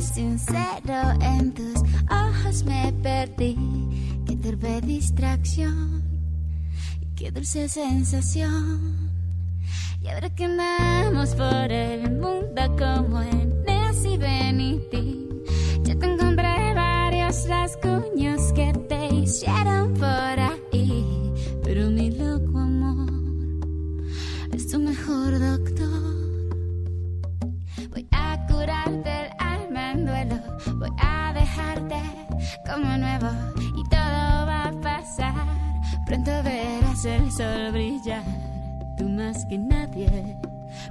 Sincero en tus ojos me perdí. Qué torpe distracción y qué dulce sensación. Y ahora que andamos por el mundo como en y Benitín, ya te encontré varios rasguños que te hicieron por ahí. Como nuevo y todo va a pasar. Pronto verás el sol brillar. Tú más que nadie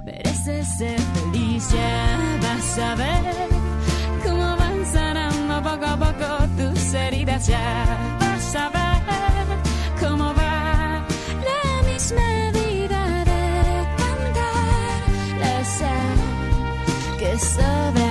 mereces ser feliz. Ya vas a ver cómo van sanando poco a poco tus heridas. Ya vas a ver cómo va la misma vida de cantar la sal que sobra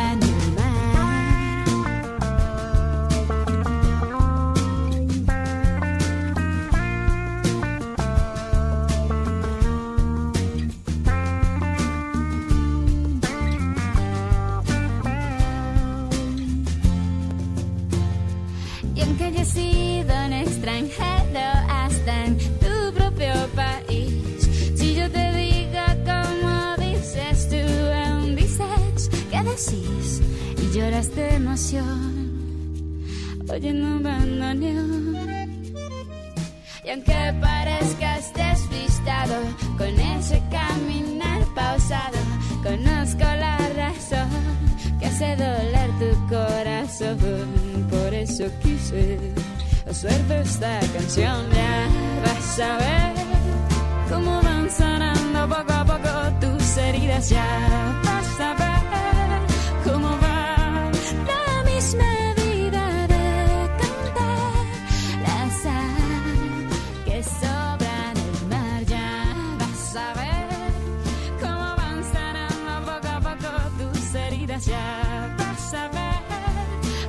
de emoción, oyendo un. Y aunque parezcas despistado con ese caminar pausado, conozco la razón que hace doler tu corazón. Por eso quise suerte esta canción. Ya vas a ver cómo van sanando poco a poco tus heridas. Ya vas a ver tus heridas. Ya ver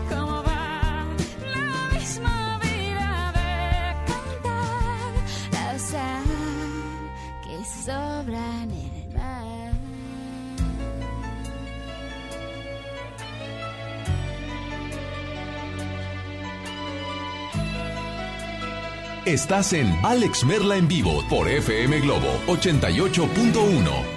cómo va la misma vida de cantar la sal que sobra en el mar. Estás en Alex Merla en vivo por FM Globo 88.1.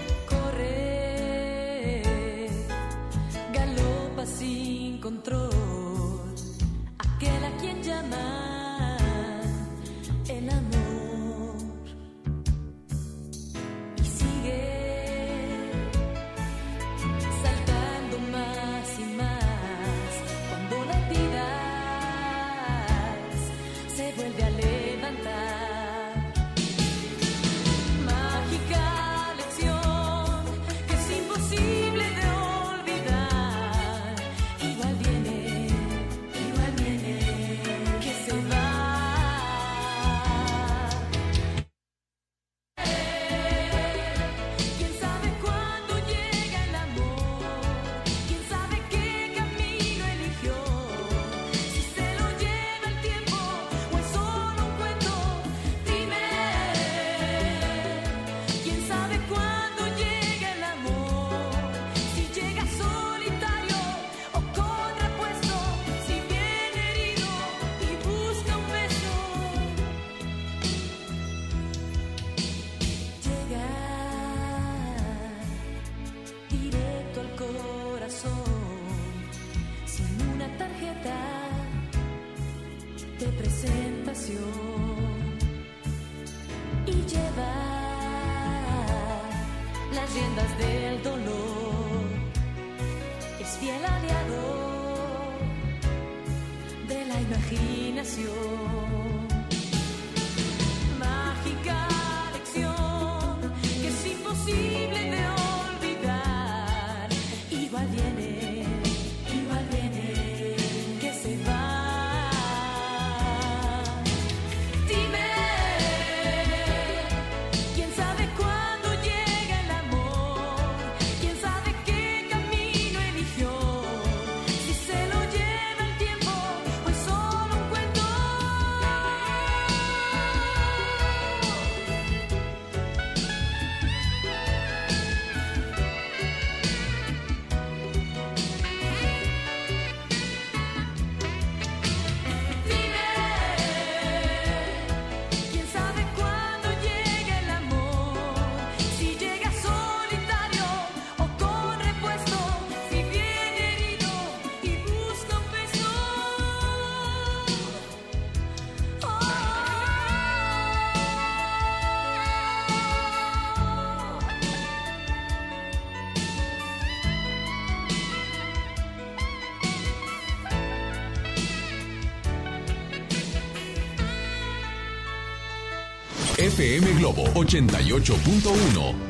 FM Globo 88.1.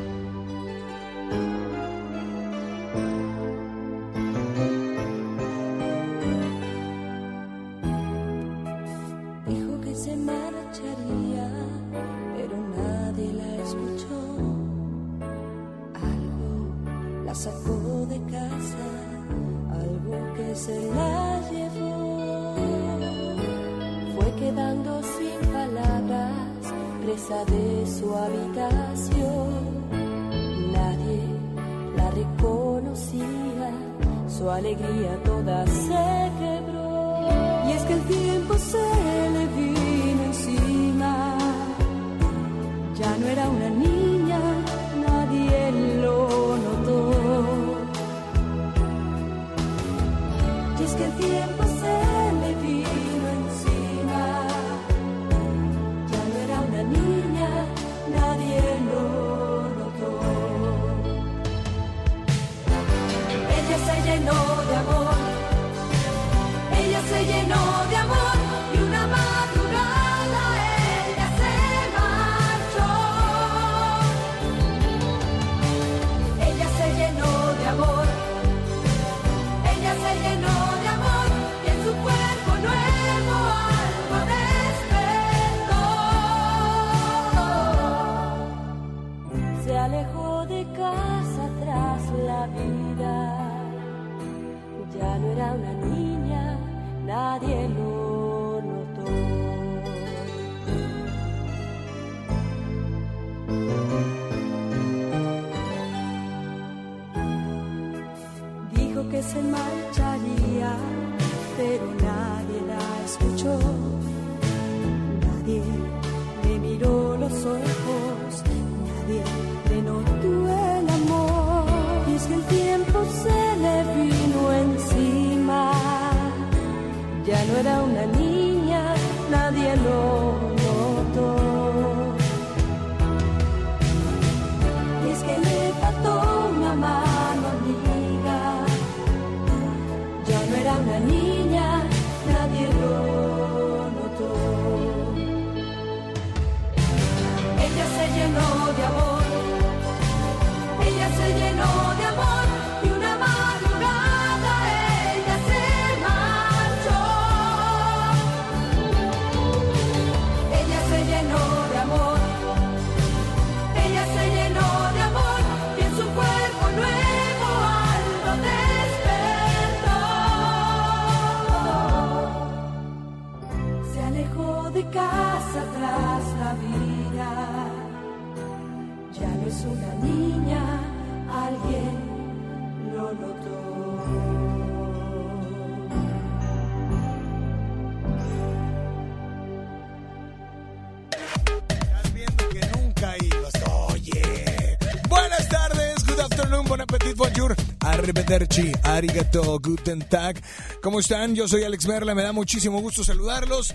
Arrivederci, arigato, guten tag. ¿Cómo están? Yo soy Alex Merla, me da muchísimo gusto saludarlos.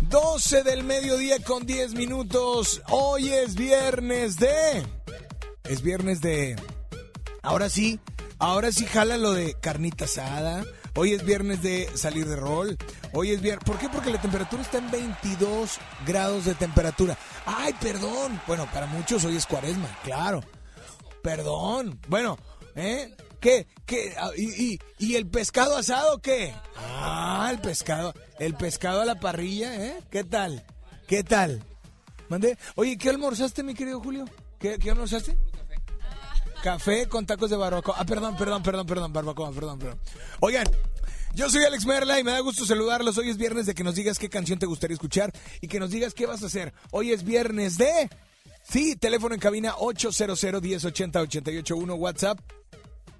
12 del mediodía con 10 minutos. Hoy es viernes de... Es viernes de... Ahora sí, ahora sí jala lo de carnita asada. Hoy es viernes de salir de rol. Hoy es viernes. ¿Por qué? Porque la temperatura está en 22 grados de temperatura. Ay, perdón. Bueno, para muchos hoy es cuaresma, claro. Perdón. Bueno, ¿eh? ¿Qué? ¿Qué? Ah, ¿Y, y, el pescado asado qué? Ah, el pescado. El pescado a la parrilla, ¿eh? ¿Qué tal? ¿Qué tal? ¿Mandé? Oye, ¿qué almorzaste, mi querido Julio? ¿Qué, qué almorzaste? Café con tacos de barbacoa. Ah, perdón, perdón, perdón, perdón, barbacoa, perdón, perdón. Oigan, yo soy Alex Merla y me da gusto saludarlos. Hoy es viernes de que nos digas qué canción te gustaría escuchar y que nos digas qué vas a hacer. Hoy es viernes de... Sí, teléfono en cabina 800 1080 881 WhatsApp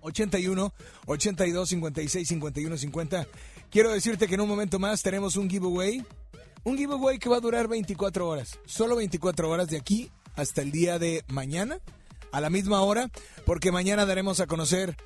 81 82 56 51 50. Quiero decirte que en un momento más tenemos un giveaway. Un giveaway que va a durar 24 horas. Solo 24 horas de aquí hasta el día de mañana. A la misma hora. Porque mañana daremos a conocer.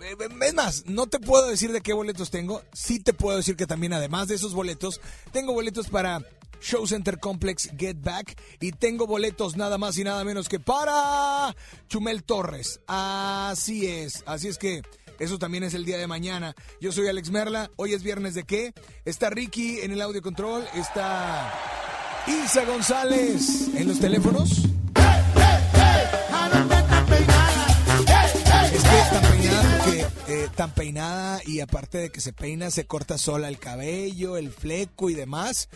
eh, Es más, no te puedo decir de qué boletos tengo. Sí te puedo decir que también, además de esos boletos, tengo boletos para Show Center Complex Get Back. Y tengo boletos nada más y nada menos que para Chumel Torres. Así es, así es que... Eso también es el día de mañana. Yo soy Alex Merla. Hoy es viernes de qué? Está Ricky en el audio control. Está Isa González en los teléfonos. Es que es tan peinada porque tan peinada y aparte de que se peina, se corta sola el cabello, el fleco y demás.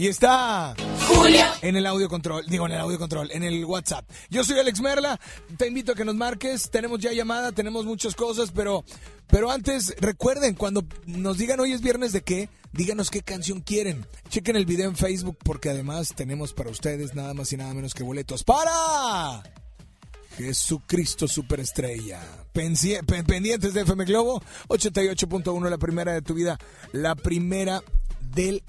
Y está Julia en el audio control, digo en el audio control, en el WhatsApp. Yo soy Alex Merla, te invito a que nos marques, tenemos ya llamada, tenemos muchas cosas, pero pero antes recuerden cuando nos digan hoy es viernes de qué, díganos qué canción quieren. Chequen el video en Facebook porque además tenemos para ustedes nada más y nada menos que boletos para Jesucristo Superestrella. Pendientes de FM Globo, 88.1, la primera de tu vida, la primera del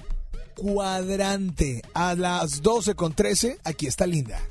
cuadrante. A las 12 con 13, aquí está Linda.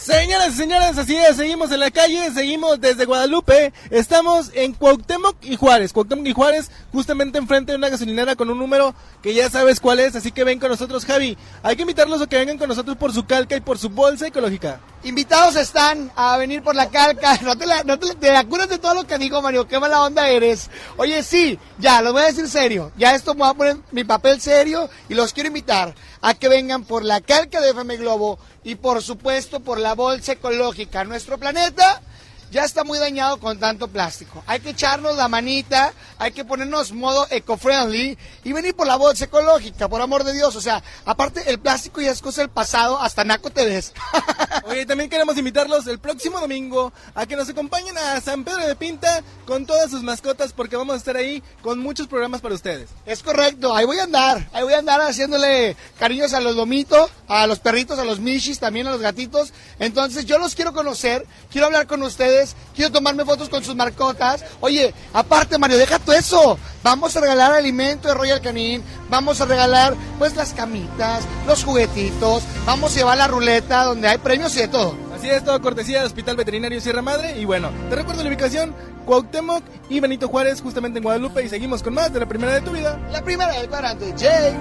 Señoras y señores, así es, seguimos en la calle, seguimos desde Guadalupe, estamos en Cuauhtémoc y Juárez, Cuauhtémoc y Juárez, justamente enfrente de una gasolinera con un número que ya sabes cuál es, así que ven con nosotros Javi, hay que invitarlos a que vengan con nosotros por su calca y por su bolsa ecológica. Invitados están a venir por la calca. No te, la, no te, te acuerdas de todo lo que digo, Mario. Qué mala onda eres. Oye, sí, ya, lo voy a decir serio. Ya esto me voy a poner mi papel serio y los quiero invitar a que vengan por la calca de FM Globo y por supuesto por la bolsa ecológica. Nuestro planeta ya está muy dañado con tanto plástico. Hay que echarnos la manita, hay que ponernos modo eco-friendly y venir por la bolsa ecológica, por amor de Dios. O sea, aparte el plástico ya es cosa del pasado, hasta naco te ves. Oye, también queremos invitarlos el próximo domingo a que nos acompañen a San Pedro de Pinta con todas sus mascotas porque vamos a estar ahí con muchos programas para ustedes. Es correcto, ahí voy a andar, ahí voy a andar haciéndole cariños a los lomitos, a los perritos, a los michis, también a los gatitos. Entonces yo los quiero conocer, quiero hablar con ustedes, quiero tomarme fotos con sus marcotas. Oye, aparte Mario, deja tú eso. Vamos a regalar alimento de Royal Canin, vamos a regalar pues las camitas, los juguetitos, vamos a llevar la ruleta donde hay premios y de todo. Así es, todo cortesía del Hospital Veterinario Sierra Madre. Y bueno, te recuerdo la ubicación, Cuauhtémoc y Benito Juárez, justamente en Guadalupe. Y seguimos con más de la primera de tu vida. La primera del cuadrante, Jay.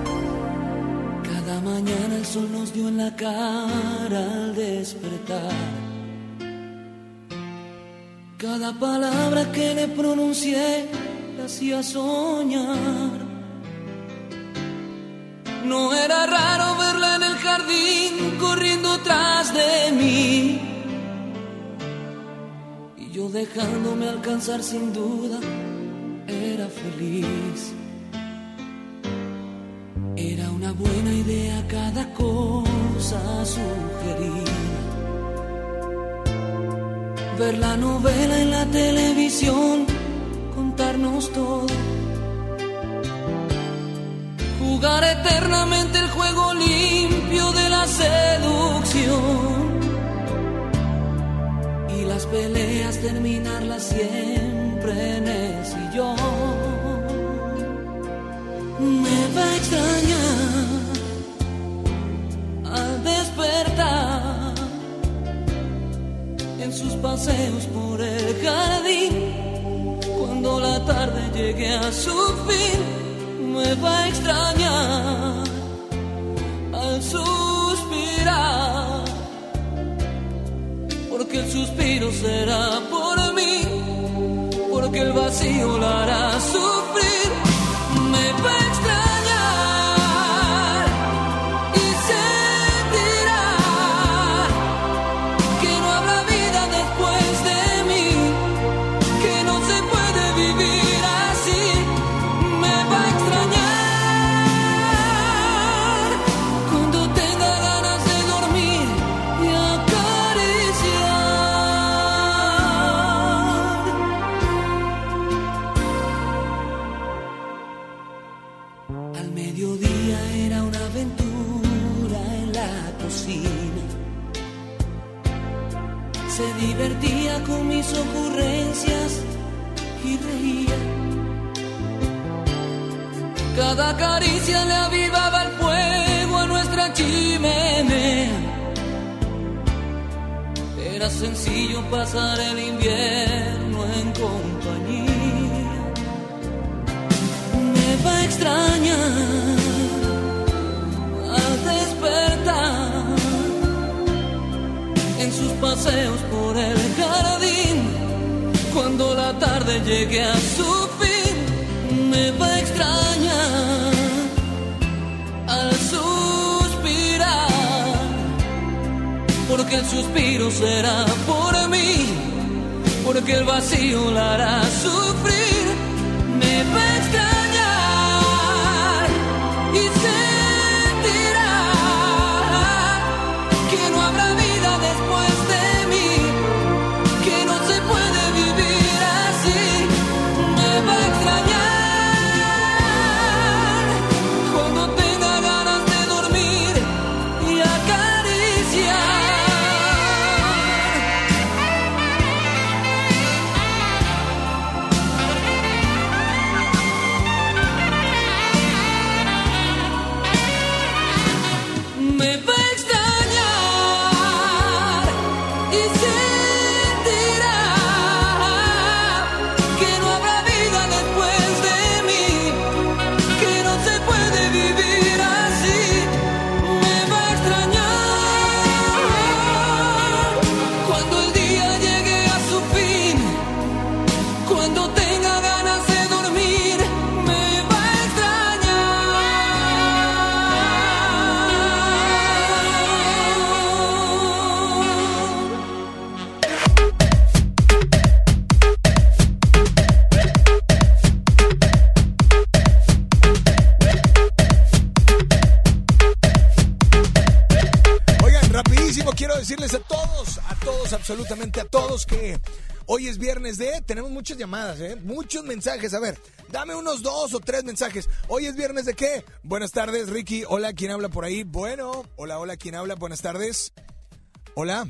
Cada mañana el sol nos dio en la cara al despertar. Cada palabra que le pronuncié la hacía soñar. No era raro verla en el jardín corriendo tras de mí. Y yo dejándome alcanzar sin duda, era feliz. Era una buena idea cada cosa sugerir. Ver la novela en la televisión, contarnos todo. Jugar eternamente el juego limpio de la seducción. Y las peleas terminarlas siempre en el sillón me va a extrañar al despertar en sus paseos por el jardín. Cuando la tarde llegue a su fin, me va a extrañar al suspirar. Porque el suspiro será por mí, porque el vacío la hará sufrir muchas llamadas, ¿eh? Muchos mensajes. A ver, dame unos dos o tres mensajes. Hoy es viernes de qué? Buenas tardes, Ricky. Hola, ¿quién habla por ahí? Bueno, hola, hola, ¿quién habla? Buenas tardes. Hola.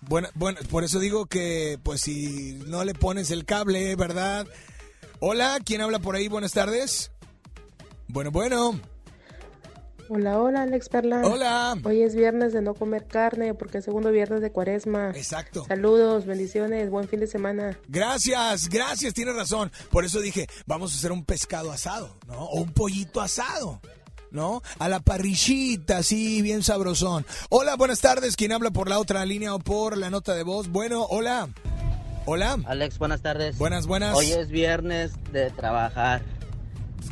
Bueno, bueno, por eso digo que, pues si no le pones el cable, ¿verdad? Hola, ¿quién habla por ahí? Buenas tardes. Bueno, bueno. Hola, hola, Alex Perla. Hola. Hoy es viernes de no comer carne porque es segundo viernes de cuaresma. Exacto. Saludos, bendiciones, buen fin de semana. Gracias, gracias, tienes razón. Por eso dije, vamos a hacer un pescado asado, ¿no? O un pollito asado, ¿no? A la parrillita, así, bien sabrosón. Hola, buenas tardes. ¿Quién habla por la otra línea o por la nota de voz? Bueno, hola. Hola. Alex, buenas tardes. Buenas, buenas. Hoy es viernes de trabajar.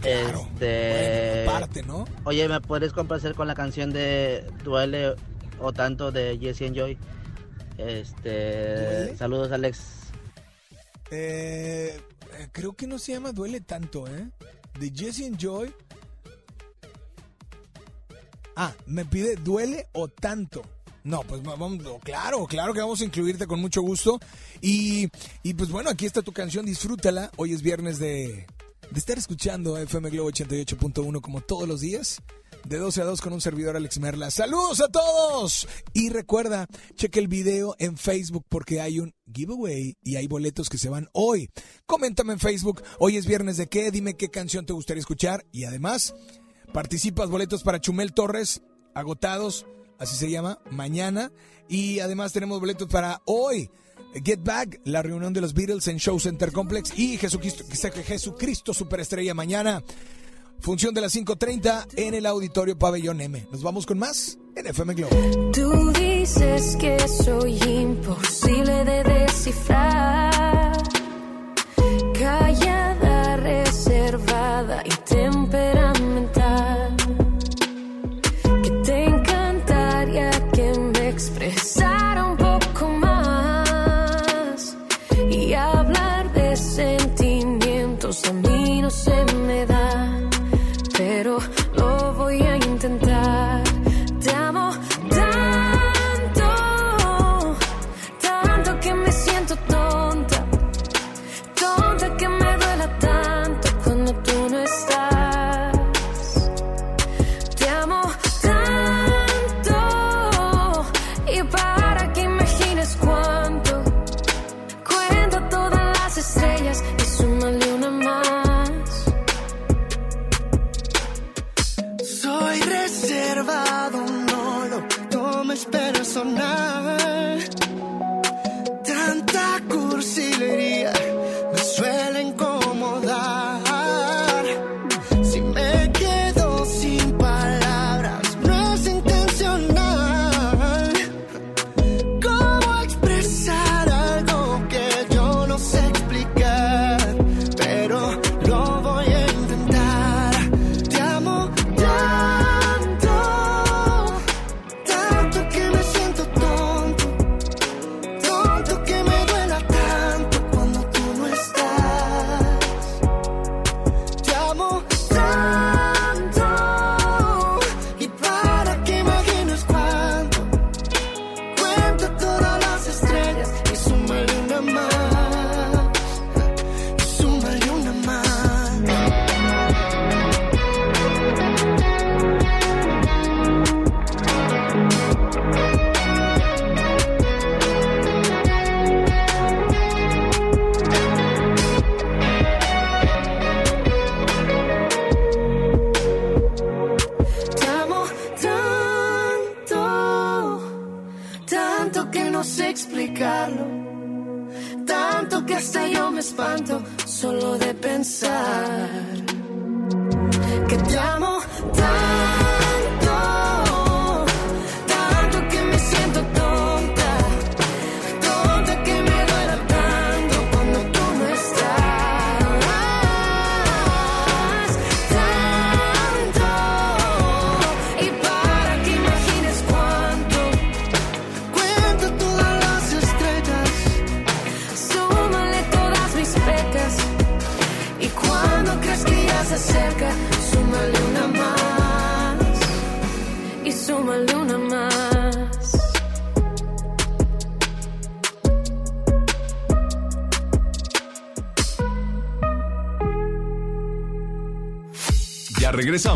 Claro. Este, Bueno, aparte, ¿no? Oye, ¿me puedes complacer con la canción de Duele o tanto de Jesse and Joy? Este, ¿Duele? saludos Alex. Eh, eh, creo que no se llama Duele tanto, ¿eh? De Jesse and Joy. Ah, me pide Duele o tanto. No, pues va- vamos, claro, claro que vamos a incluirte con mucho gusto. Y, y pues bueno, aquí está tu canción, disfrútala. Hoy es viernes de, de estar escuchando FM Globo 88.1 como todos los días. De 12 a 2 con un servidor Alex Merla. ¡Saludos a todos! Y recuerda, cheque el video en Facebook porque hay un giveaway y hay boletos que se van hoy. Coméntame en Facebook, hoy es viernes de qué, dime qué canción te gustaría escuchar y además participas boletos para Chumel Torres, agotados, así se llama, mañana. Y además tenemos boletos para hoy. Get Back, la reunión de los Beatles en Show Center Complex y Jesucristo, Jesucristo Superestrella mañana. Función de las 5.30 en el Auditorio Pabellón M. Nos vamos con más en FM Globo. Tú dices que soy imposible de descifrar. Callada,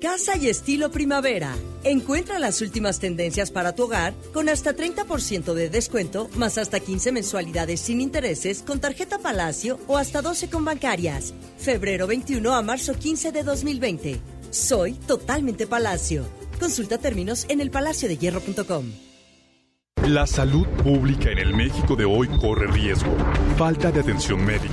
Casa y estilo primavera. Encuentra las últimas tendencias para tu hogar con hasta 30% de descuento, más hasta 15 mensualidades sin intereses con tarjeta Palacio o hasta 12 con bancarias. Febrero 21 a marzo 15 de 2020. Soy totalmente Palacio. Consulta términos en elpalaciodehierro.com. La salud pública en el México de hoy corre riesgo. Falta de atención médica,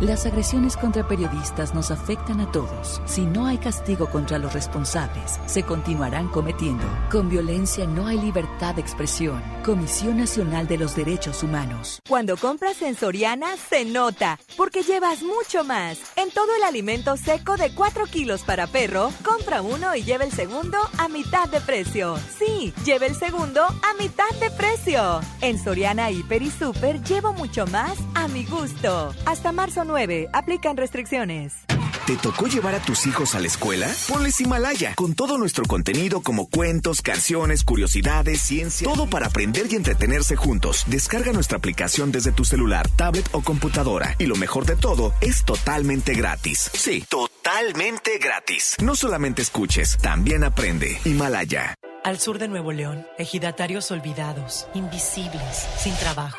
Las agresiones contra periodistas nos afectan a todos. Si no hay castigo contra los responsables, se continuarán cometiendo. Con violencia no hay libertad de expresión. Comisión Nacional de los Derechos Humanos. Cuando compras en Soriana, se nota, porque llevas mucho más. En todo el alimento seco de 4 kilos para perro, compra uno y lleva el segundo a mitad de precio. Sí, lleva el segundo a mitad de precio. En Soriana Hiper y Super llevo mucho más a mi gusto. Hasta marzo 9, aplican restricciones. ¿Te tocó llevar a tus hijos a la escuela? Ponles Himalaya, con todo nuestro contenido como cuentos, canciones, curiosidades, ciencia, todo para aprender y entretenerse juntos. Descarga nuestra aplicación desde tu celular, tablet o computadora. Y lo mejor de todo, es totalmente gratis. Sí, totalmente gratis. No solamente escuches, también aprende. Himalaya. Al sur de Nuevo León, ejidatarios olvidados, invisibles, sin trabajo.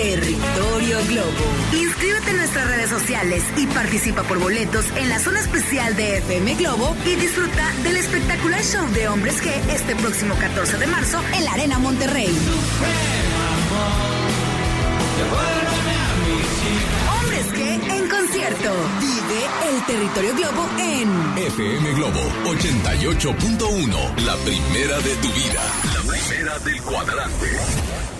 Territorio Globo. Inscríbete en nuestras redes sociales y participa por boletos en la zona especial de FM Globo y disfruta del espectacular show de Hombres G este próximo 14 de marzo en la Arena Monterrey. Hombres G en concierto. Vive el Territorio Globo en FM Globo 88.1, la primera de tu vida. La primera del cuadrante.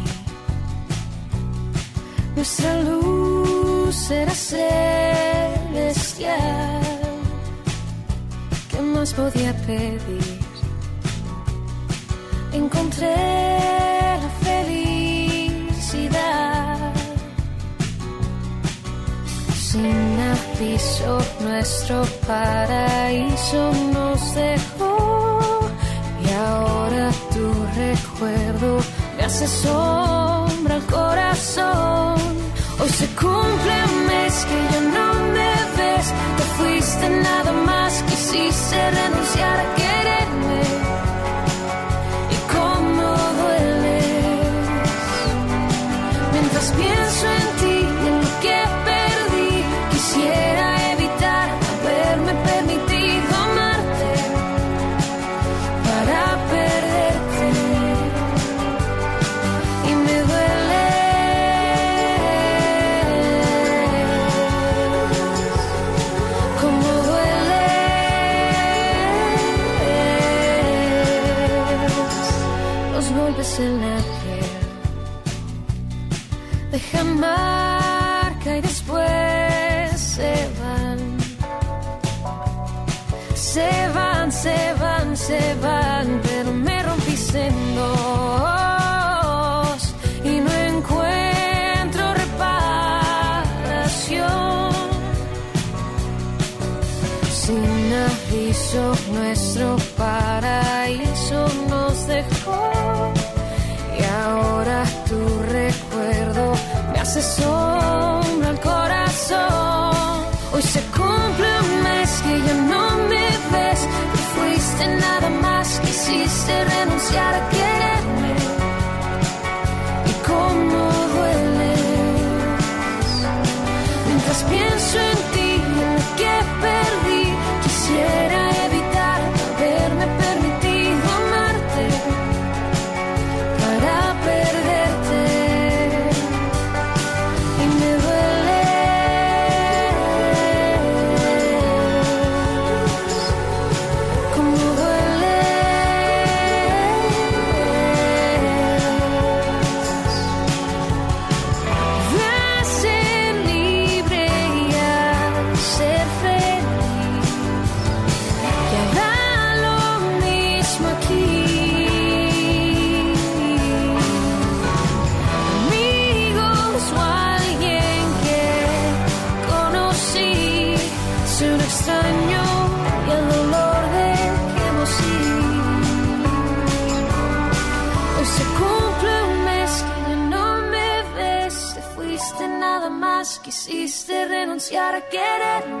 nuestra luz era celestial. ¿Qué más podía pedir? Encontré la felicidad. Sin aviso, nuestro paraíso nos dejó. Y ahora tu recuerdo hace sombra al corazón. Hoy se cumple un mes que ya no me ves. Te fuiste nada más, quisiste renunciar a quererme. Y cómo dueles. Mientras pienso en aviso, nuestro paraíso nos dejó. Y ahora tu recuerdo me hace sombra al corazón. Hoy se cumple un mes que ya no me ves. Te fuiste nada más, quisiste renunciar a quererme. Renunciar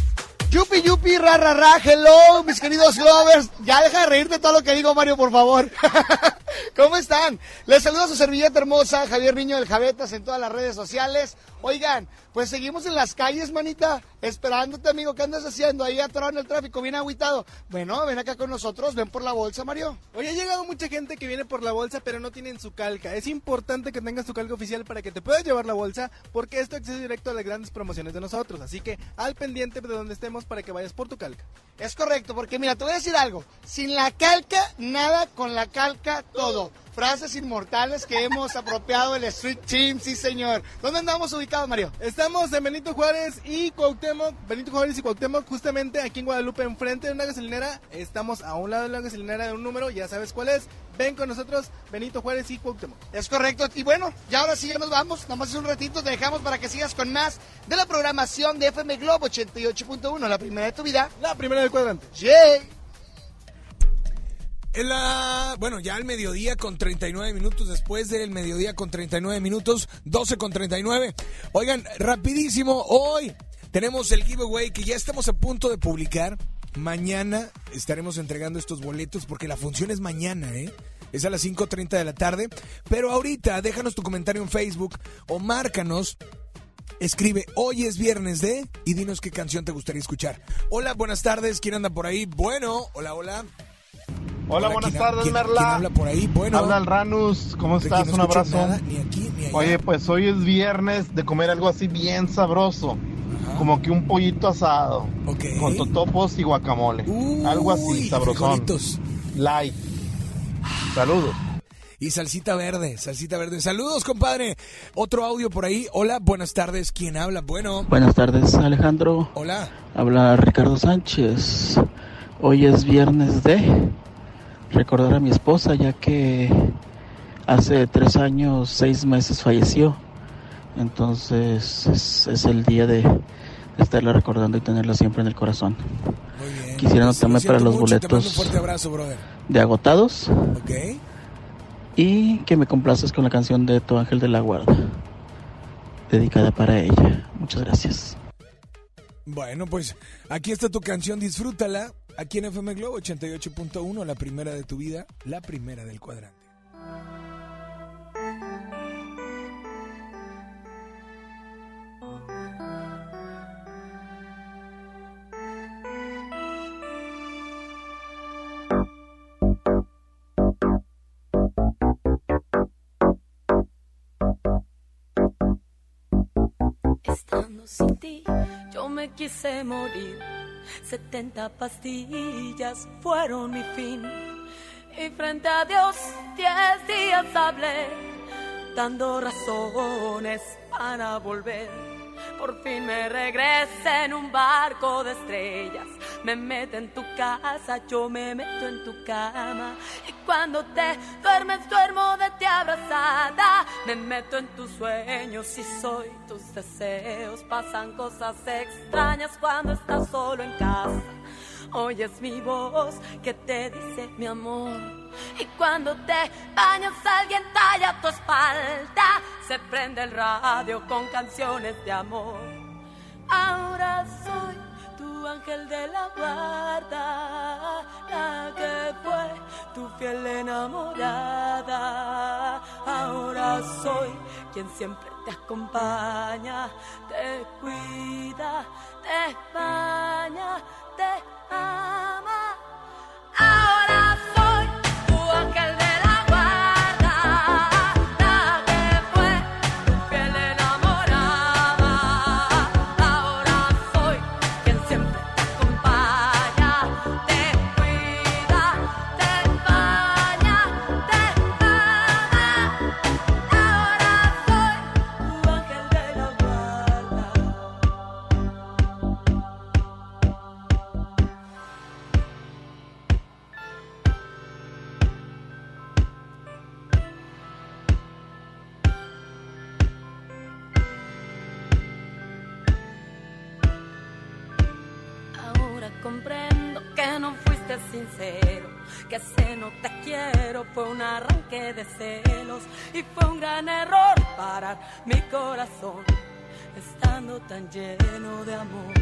Yupi, yupi, ra, ra, ra, hello, mis queridos lovers. Ya deja de reírte todo lo que digo, Mario, por favor. ¿Cómo están? Les saluda su servilleta hermosa, Javier Niño del Javetas en todas las redes sociales. Oigan, pues seguimos en las calles, manita, esperándote, amigo. ¿Qué andas haciendo? Ahí atorado en el tráfico, bien agüitado. Bueno, ven acá con nosotros, ven por la bolsa, Mario. Hoy ha llegado mucha gente que viene por la bolsa, pero no tienen su calca. Es importante que tengas tu calca oficial para que te puedas llevar la bolsa, porque esto accede directo a las grandes promociones de nosotros. Así que al pendiente de donde estemos para que vayas por tu calca. Es correcto, porque mira, te voy a decir algo. Sin la calca, nada, con la calca, todo. Frases inmortales que hemos apropiado del Street Team, sí señor. ¿Dónde andamos ubicados, Mario? Estamos en Benito Juárez y Cuauhtémoc, Benito Juárez y Cuauhtémoc, justamente aquí en Guadalupe, enfrente de una gasolinera. Estamos a un lado de la gasolinera de un número, ya sabes cuál es. Ven con nosotros, Benito Juárez y Cuauhtémoc. Es correcto. Y bueno, ya ahora sí ya nos vamos. Nada más un ratito te dejamos para que sigas con más de la programación de FM Globo 88.1, la primera de tu vida. La primera del cuadrante. Yeah. Bueno, ya al mediodía con 39 minutos, después del mediodía con 39 minutos, 12 con 39. Oigan, rapidísimo, hoy tenemos el giveaway que ya estamos a punto de publicar. Mañana estaremos entregando estos boletos porque la función es mañana, ¿eh? Es a las 5.30 de la tarde. Pero ahorita déjanos tu comentario en Facebook o márcanos Escribe, hoy es viernes de y dinos qué canción te gustaría escuchar. Hola, buenas tardes, ¿quién anda por ahí? Bueno, hola, hola. Hola, buenas ¿quién- tardes, quién- Merla. quién habla por ahí? Bueno. Habla el Ranus, ¿cómo estás? no Un abrazo. nada, ni aquí ni allá. Oye, pues hoy es viernes de comer algo así bien sabroso. Como que un pollito asado. Con totopos y guacamole. algo así, sabrosón. frijolitos. Light. Saludos. Y salsita verde, salsita verde. Saludos, compadre. Otro audio por ahí. Hola, buenas tardes. ¿Quién habla? Bueno. Buenas tardes, Alejandro. Hola. Habla Ricardo Sánchez. Hoy es viernes de recordar a mi esposa, ya que hace tres años, seis meses falleció. Entonces es, es el día de, de estarla recordando y tenerla siempre en el corazón. Quisiera Pues, anotarme para los mucho, boletos abrazo, de agotados Ok. y que me complaces con la canción de Tu Ángel de la Guarda, dedicada para ella. Muchas gracias. Bueno, pues aquí está tu canción, disfrútala. Aquí en FM Globo 88.1, la primera de tu vida, la primera del cuadrante. Estando sin ti, me quise morir. 70 pastillas fueron mi fin. Y frente a Dios, 10 días hablé, dando razones para volver. Por fin me regresé en un barco de estrellas. Me meto en tu casa, yo me meto en tu cama. Y cuando te duermes, duermo de ti abrazada. Me meto en tus sueños y soy tus deseos. Pasan cosas extrañas cuando estás solo en casa. Oyes mi voz que te dice mi amor. Y cuando te bañas alguien talla tu espalda. Se prende el radio con canciones de amor. Ahora soy tu ángel de la guarda, la que fue tu fiel enamorada. Ahora soy quien siempre te acompaña, te cuida, te baña, te ama. Ahora soy fue un arranque de celos y fue un gran error parar mi corazón estando tan lleno de amor.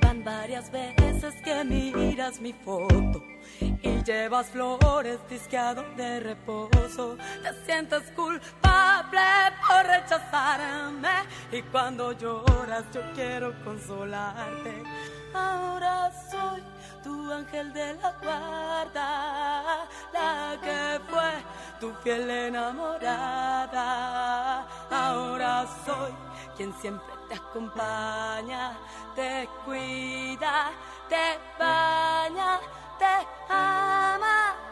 Van varias veces que miras mi foto y llevas flores disqueado de reposo. Te sientes culpable por rechazarme y cuando lloras yo quiero consolarte Ahora soy tu ángel de la guarda, la que fue tu fiel enamorada. Ahora soy quien siempre te acompaña, te cuida, te baña, te ama.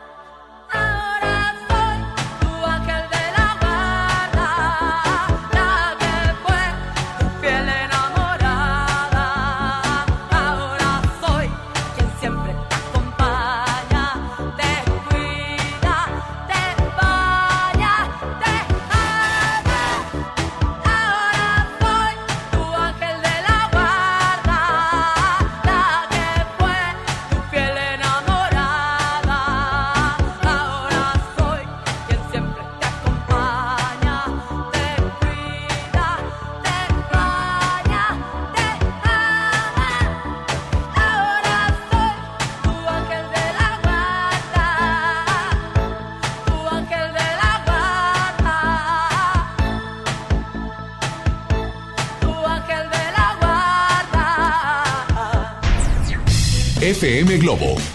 FM Globo.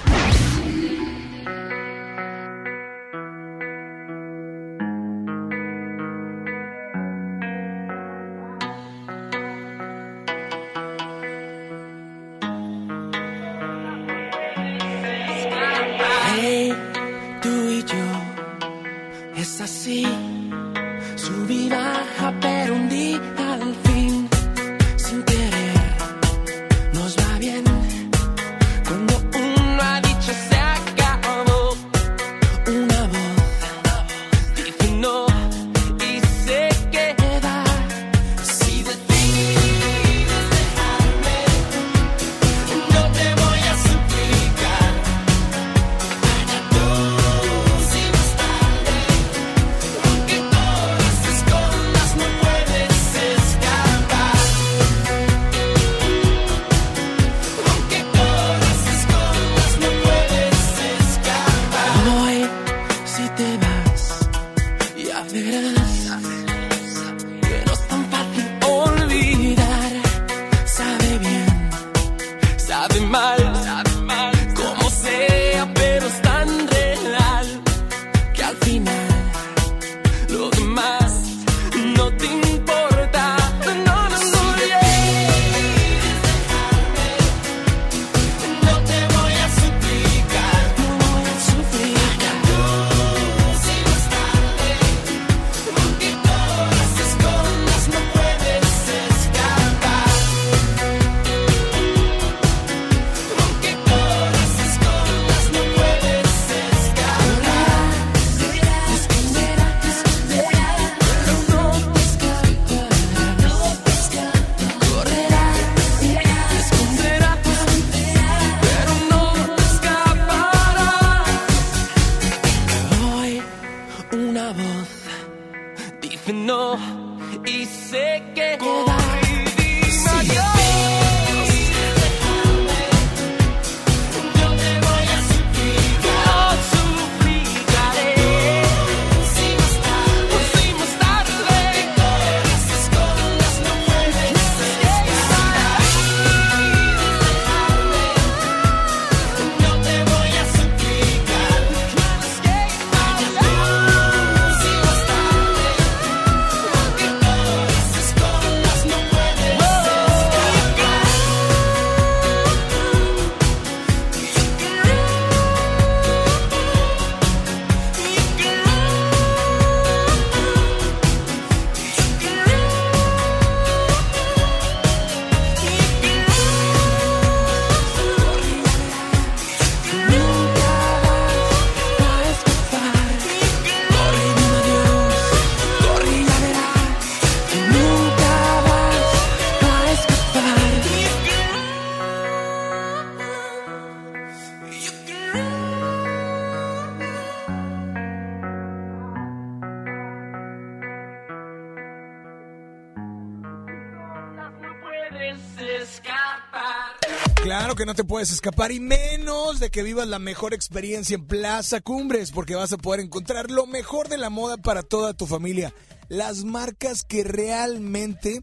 Puedes escapar y menos de que vivas la mejor experiencia en Plaza Cumbres porque vas a poder encontrar lo mejor de la moda para toda tu familia. Las marcas que realmente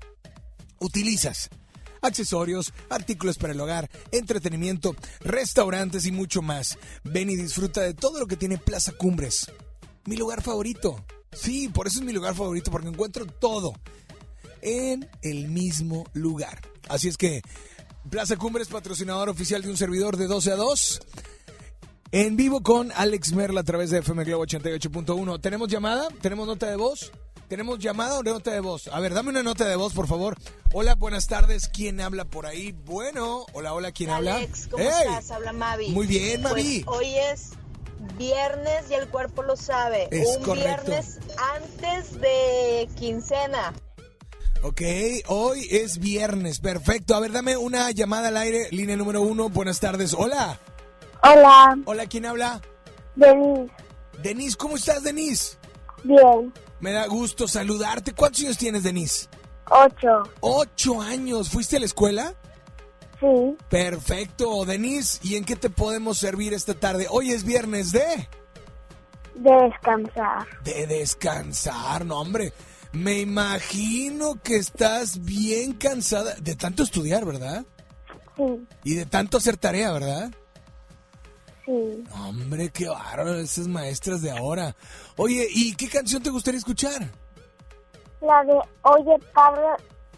utilizas. Accesorios, artículos para el hogar, entretenimiento, restaurantes y mucho más. Ven y disfruta de todo lo que tiene Plaza Cumbres. Mi lugar favorito. Sí, por eso es mi lugar favorito porque encuentro todo en el mismo lugar. Así es que Plaza Cumbres, patrocinador oficial de un servidor de 12 a 2. En vivo con Alex Merla a través de FM Globo 88.1. ¿Tenemos llamada? ¿Tenemos nota de voz? ¿Tenemos llamada o nota de voz? A ver, dame una nota de voz, por favor. Hola, buenas tardes. ¿Quién habla por ahí? Bueno, hola, hola, ¿quién habla? Alex, ¿cómo estás? Habla Mavi. Muy bien, Mavi. Pues hoy es viernes y el cuerpo lo sabe. Es Un correcto. viernes antes de quincena. Ok, hoy es viernes, perfecto. A ver, dame una llamada al aire, línea número uno. Buenas tardes. Hola. Hola, Hola, ¿quién habla? Denis. Denise, ¿cómo estás, Denise? Bien, Me da gusto saludarte. ¿Cuántos años tienes, Denise? ocho. Ocho años. ¿Fuiste a la escuela? Sí, Perfecto, Denise. ¿Y en qué te podemos servir esta tarde? Hoy es viernes de... de descansar. De descansar, no, hombre. Me imagino que estás bien cansada de tanto estudiar, ¿verdad? Sí, Y de tanto hacer tarea, ¿verdad? sí. Hombre, qué bárbaro esas maestras de ahora. Oye, ¿y qué canción te gustaría escuchar? La de Oye Pablo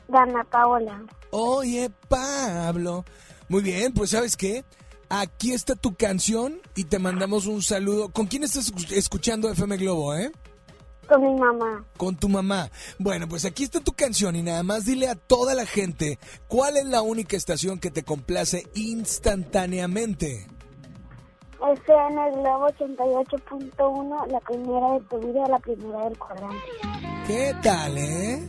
de Ana Paola. Oye, Pablo. Muy bien, pues ¿sabes qué? Aquí está tu canción y te mandamos un saludo. ¿Con quién estás escu- escuchando FM Globo, eh? Con mi mamá. Con tu mamá. Bueno, pues aquí está tu canción y nada más dile a toda la gente cuál es la única estación que te complace instantáneamente. FM Globo 88.1, la primera de tu vida, la primera del cuadrante. ¿Qué tal, eh?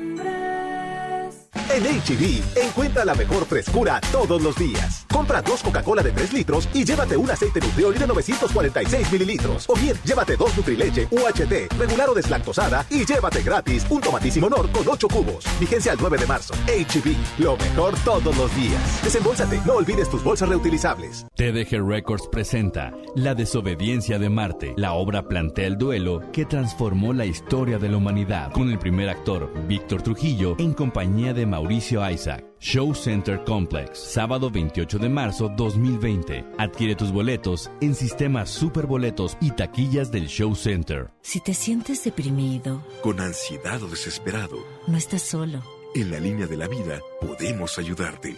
En HB, encuentra la mejor frescura todos los días. Compra dos Coca-Cola de 3 litros y llévate un aceite Nutrioli de 946 mililitros. O bien, llévate dos Nutrileche UHT, regular o deslactosada y llévate gratis un tomatísimo honor con 8 cubos. Vigencia al 9 de marzo. HB, lo mejor todos los días. Desembolsate, no olvides tus bolsas reutilizables. TDG Records presenta La desobediencia de Marte. La obra plantea el duelo que transformó la historia de la humanidad, con el primer actor, Víctor Trujillo, en compañía de Mauricio Isaac. Show Center Complex, sábado 28 de marzo 2020. Adquiere tus boletos en sistemas superboletos y taquillas del Show Center. Si te sientes deprimido, Con ansiedad o desesperado, no estás solo. en la línea de la vida podemos ayudarte.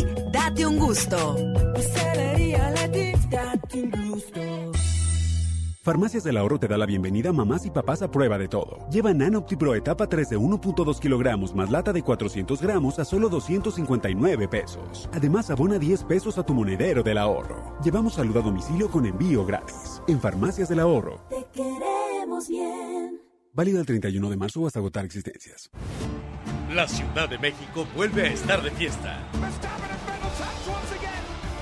Date un gusto. Farmacias del Ahorro te da la bienvenida a mamás y papás a prueba de todo. Lleva Nanoptipro etapa 3 de 1.2 kilogramos más lata de 400 gramos a solo 259 pesos. Además, abona 10 pesos a tu monedero del ahorro. Llevamos salud a domicilio con envío gratis. En Farmacias del Ahorro. Te queremos bien. Válido el 31 de marzo o hasta agotar existencias. La Ciudad de México vuelve a estar de fiesta.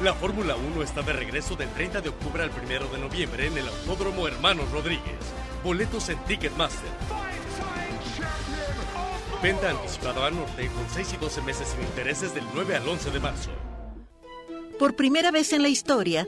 La Fórmula 1 está de regreso del 30 de octubre al 1 de noviembre en el Autódromo Hermanos Rodríguez. Boletos en Ticketmaster. Venta anticipada a norte con 6 y 12 meses sin intereses del 9 al 11 de marzo. Por primera vez en la historia,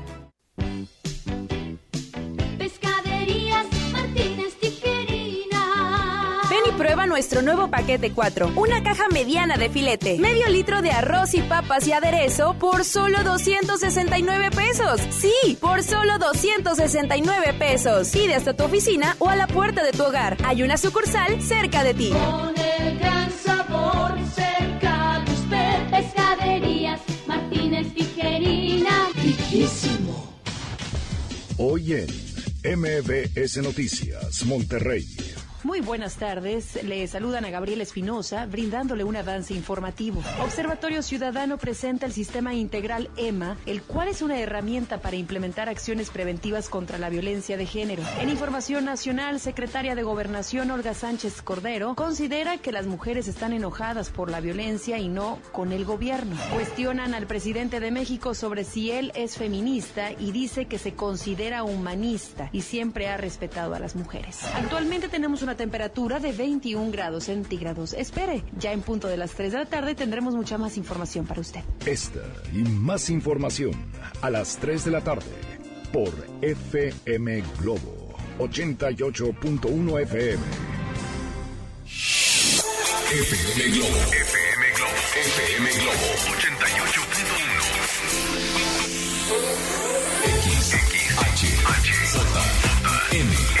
Prueba nuestro nuevo paquete 4. Una caja mediana de filete, medio litro de arroz y papas y aderezo por solo 269 pesos. Sí, por solo 269 pesos. Pide hasta tu oficina o a la puerta de tu hogar. Hay una sucursal cerca de ti. Con el gran sabor cerca de usted. Pescaderías Martínez Tijerina. Riquísimo. Hoy en MBS Noticias, Monterrey. Muy buenas tardes. Le saludan a Gabriel Espinosa, brindándole un avance informativo. Observatorio Ciudadano presenta el sistema integral EMA, el cual es una herramienta para implementar acciones preventivas contra la violencia de género. En información nacional, secretaria de Gobernación Olga Sánchez Cordero considera que las mujeres están enojadas por la violencia y no con el gobierno. Cuestionan al presidente de México sobre si él es feminista y dice que se considera humanista y siempre ha respetado a las mujeres. Actualmente tenemos una temperatura de 21 grados centígrados. Espere, ya en punto de las 3 de la tarde tendremos mucha más información para usted. Esta y más información a las 3 de la tarde por FM Globo 88.1 FM. FM Globo. FM Globo. FM Globo 88.1. X, X, H, H, J, M, M.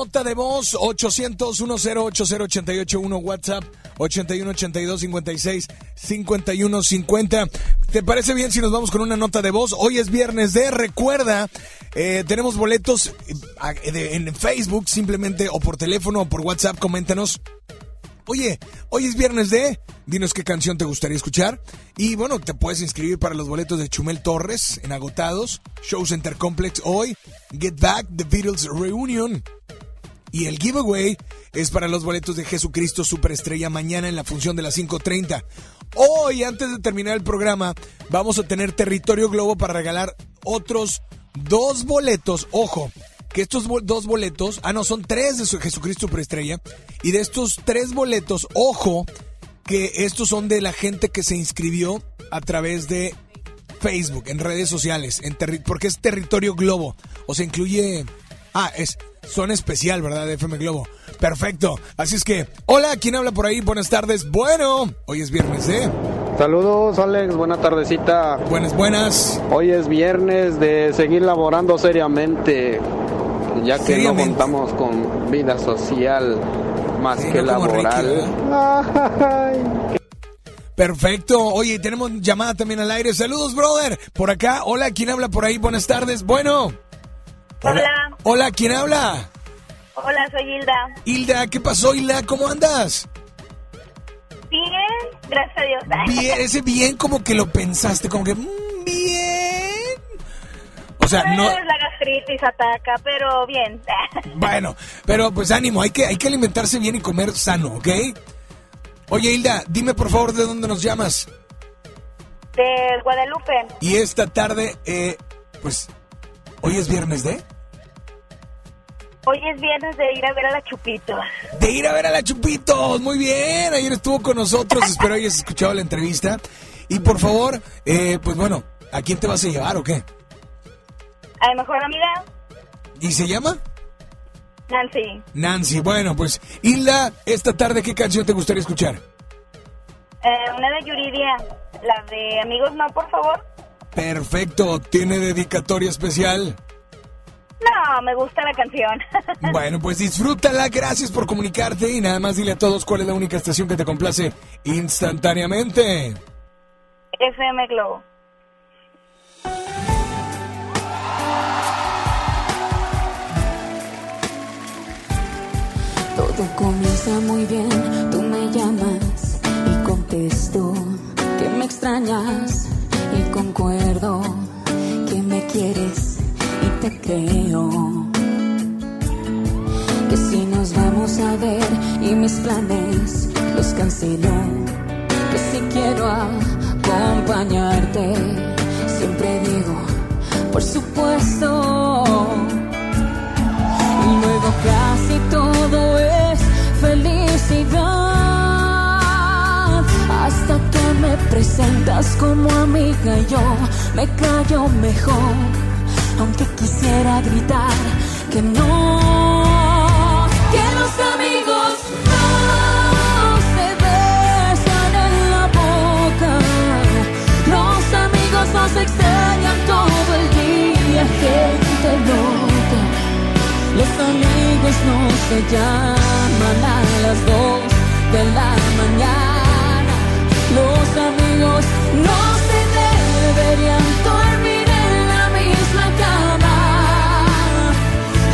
Nota, de voz, 800-1080-881, WhatsApp, 8182-56-5150. ¿Te parece bien si nos vamos con una nota de voz? Hoy es viernes de, recuerda, eh, tenemos boletos eh, de- en Facebook, simplemente, o por teléfono o por WhatsApp, coméntanos. Oye, hoy es viernes de, dinos qué canción te gustaría escuchar. Y bueno, te puedes inscribir para los boletos de Chumel Torres en Agotados, Show Center Complex hoy, Get Back, The Beatles Reunion. Y el giveaway es para los boletos de Jesucristo Superestrella mañana en la función de las 5.30. Hoy, antes de terminar el programa, vamos a tener Territorio Globo para regalar otros dos boletos. Ojo, que estos dos boletos, ah, no, son tres de su Jesucristo Superestrella. Y de estos tres boletos, ojo, que estos son de la gente que se inscribió a través de Facebook, en redes sociales, porque es Territorio Globo. O sea, incluye... Ah, es zona especial, ¿verdad? De FM Globo. Perfecto. Así es que, hola, ¿quién habla por ahí? Buenas tardes. Bueno, hoy es viernes, ¿eh? Saludos Alex, buena tardecita. Buenas, buenas. Hoy es viernes de seguir laborando seriamente, ya que Seriamente. no contamos con vida social más Sí, que no laboral. Perfecto. Oye, tenemos llamada también al aire. Saludos, brother. Por acá. Hola, ¿quién habla por ahí? Buenas tardes. Bueno. Hola. Hola, ¿quién habla? Hola, soy Hilda. Hilda, ¿qué pasó, Hilda? ¿Cómo andas? Bien, gracias a Dios. Bien, ese bien como que lo pensaste, como que mm, bien. O sea, no, Pues, La gastritis ataca, pero bien. bueno, pero pues ánimo, hay que, hay que alimentarse bien y comer sano, ¿ok? Oye, Hilda, dime por favor de dónde nos llamas. De Guadalupe. Y esta tarde, eh, pues, hoy es viernes de... Hoy es viernes de ir a ver a la Chupitos. De ir a ver a la Chupitos, muy bien, ayer estuvo con nosotros, espero hayas escuchado la entrevista. Y por favor, eh, pues bueno, ¿a quién te vas a llevar o qué? A mi mejor amiga, ¿Y se llama? Nancy. Nancy. Bueno, pues, Hilda, esta tarde, ¿qué canción te gustaría escuchar? Eh, una de Yuridia, la de Amigos No, por favor. Perfecto, ¿tiene dedicatoria especial? No, me gusta la canción. Bueno, pues disfrútala, gracias por comunicarte y nada más dile a todos cuál es la única estación que te complace instantáneamente. FM Globo. Todo comienza muy bien, tú me llamas y contesto que me extrañas concuerdo que me quieres y te creo. Que si nos vamos a ver y mis planes los cancelo, que si quiero acompañarte, siempre digo, por supuesto. Y luego casi todo es felicidad. Hasta me presentas como amiga yo me callo mejor. Aunque quisiera gritar que no. Que los amigos no se besan en la boca. Los amigos nos extrañan todo el día, gente loca. Los amigos no se llaman a las dos de la mañana. Los amigos no se deberían dormir en la misma cama.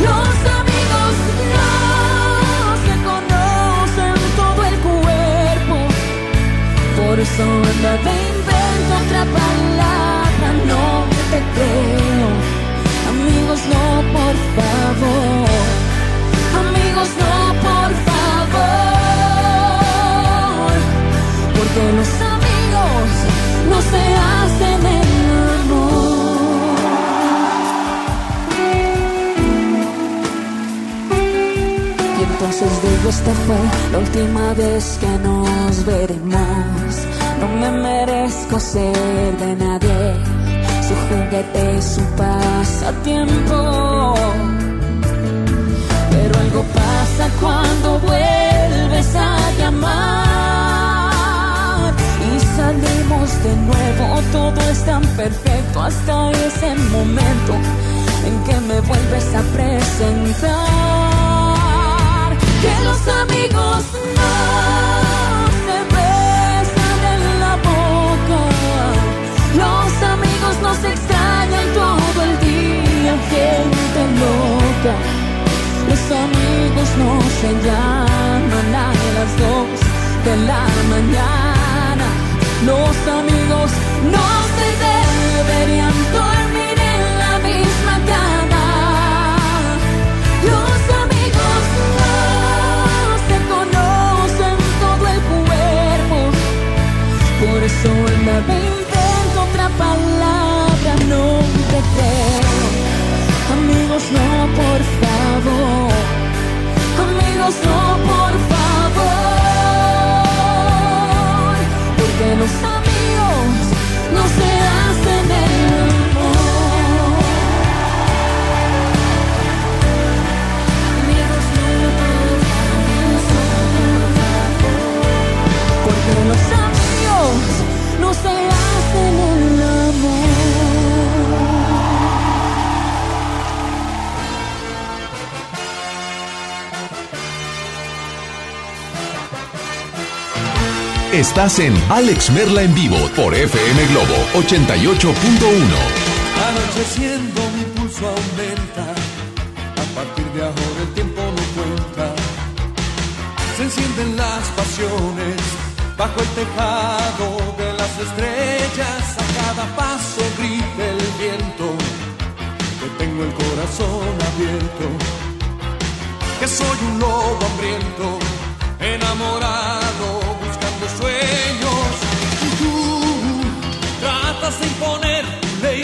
Los amigos no se conocen todo el cuerpo. Por eso anda invento otra palabra, no te creo. Amigos, no, por favor. Amigos, no, por favor. Porque los amigos no se hacen el amor. Y entonces digo, esta fue la última vez que nos veremos. No me merezco ser de nadie su juguete y su pasatiempo. Pero algo pasa cuando vuelves a llamar salimos de nuevo. Todo es tan perfecto hasta ese momento. en que me vuelves a presentar. Que los amigos no se besan en la boca. Los amigos nos extrañan todo el día, gente loca. Los amigos no se llaman a las dos de la mañana. Los amigos no se deberían dormir en la misma cama. Los amigos no se conocen todo el cuerpo. Por eso me invento otra palabra, no te creo. Amigos, no, por favor. Amigos, no, por favor. Los amigos no se hacen el amor. Estás en Alex Merla en vivo por FM Globo 88.1. Anocheciendo mi pulso aumenta, a partir de ahora el tiempo no cuenta. Se encienden las pasiones bajo el tejado de las estrellas, a cada paso grita el viento, que tengo el corazón abierto, que soy un lobo hambriento, enamorado, buscando sueños, y tú tratas de imponer tu ley.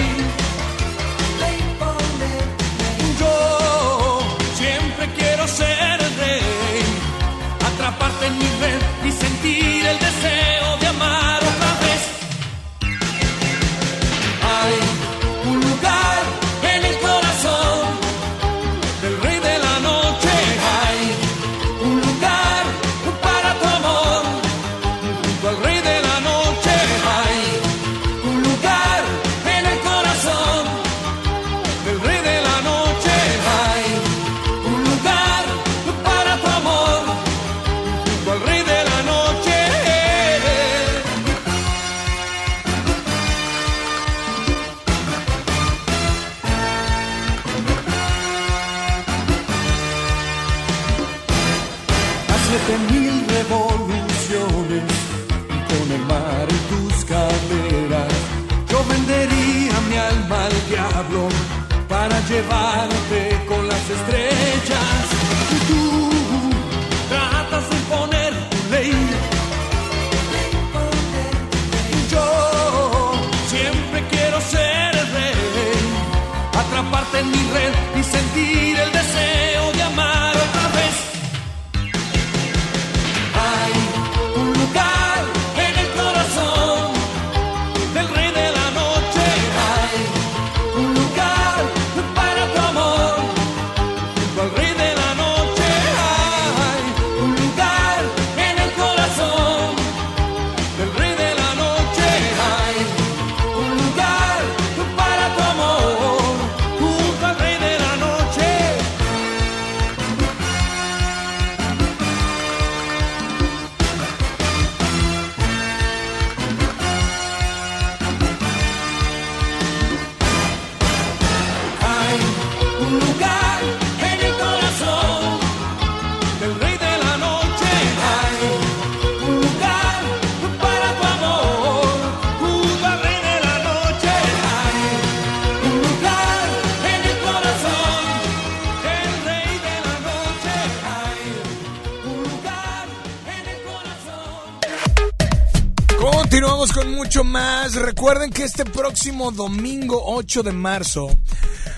Yo siempre quiero ser rey, atraparte en mi red Recuerden que este próximo domingo 8 de marzo,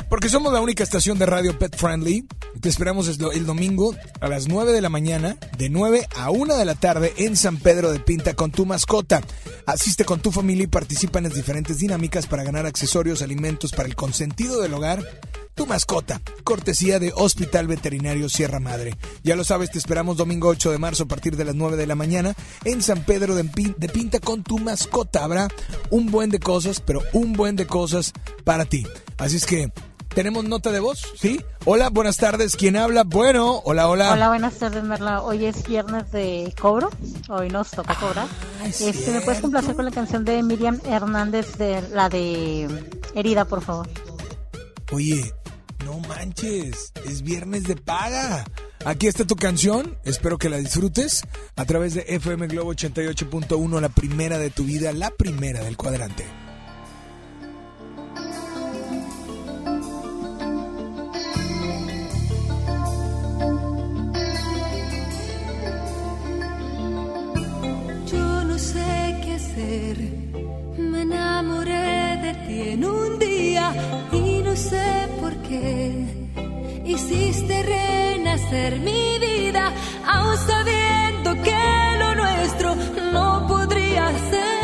porque somos la única estación de radio pet friendly, te esperamos el, el domingo a las 9 de la mañana, de 9 a 1 de la tarde en San Pedro de Pinta con tu mascota. Asiste con tu familia y participa en las diferentes dinámicas para ganar accesorios, alimentos para el consentido del hogar tu mascota, cortesía de Hospital Veterinario Sierra Madre. Ya lo sabes, te esperamos domingo 8 de marzo a partir de las 9 de la mañana en San Pedro de, Pin- de Pinta con tu mascota. Habrá un buen de cosas, pero un buen de cosas para ti. Así es que tenemos nota de voz, ¿sí? Hola, buenas tardes. ¿Quién habla? Bueno, hola, hola. Hola, buenas tardes, Merla. Hoy es viernes de cobro. Hoy nos toca cobrar. Este, ¿Me puedes complacer con la canción de Miriam Hernández, de la de Herida, por favor? Oye, no manches, es viernes de paga. Aquí está tu canción, espero que la disfrutes a través de FM Globo 88.1, la primera de tu vida, la primera del cuadrante. Yo no sé qué hacer. Me enamoré de ti en un día y no sé por qué. Hiciste renacer mi vida, aún sabiendo que lo nuestro no podría ser.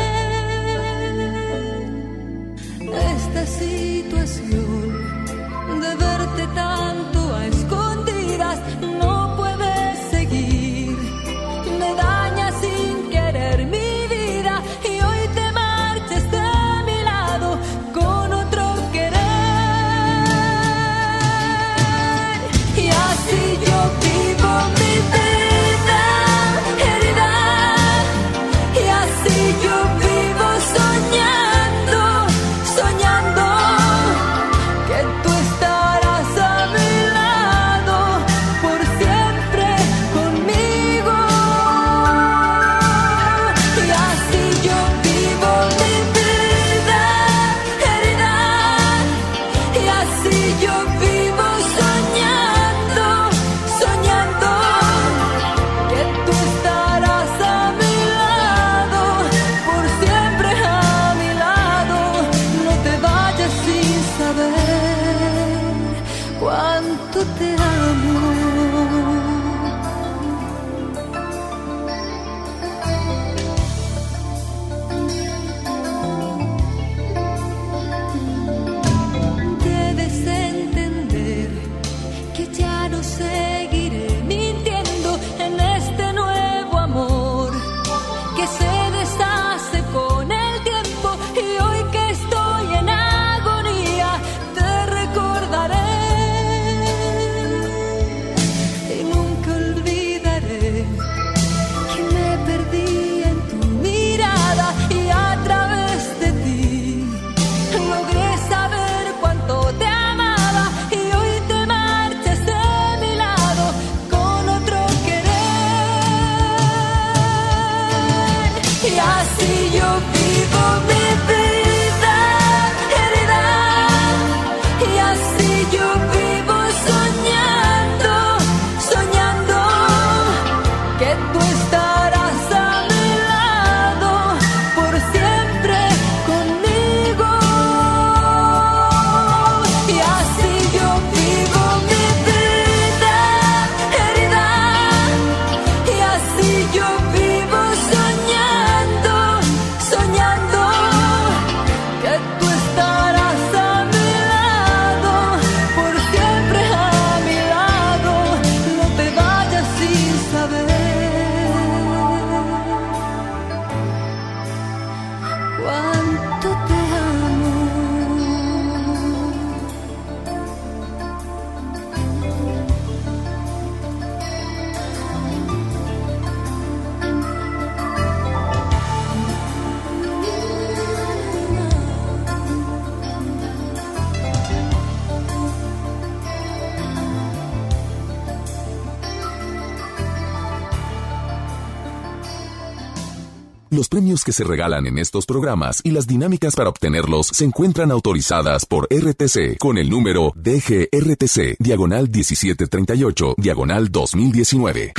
Que se regalan en estos programas y las dinámicas para obtenerlos se encuentran autorizadas por RTC con el número DGRTC, diagonal 1738, diagonal 2019.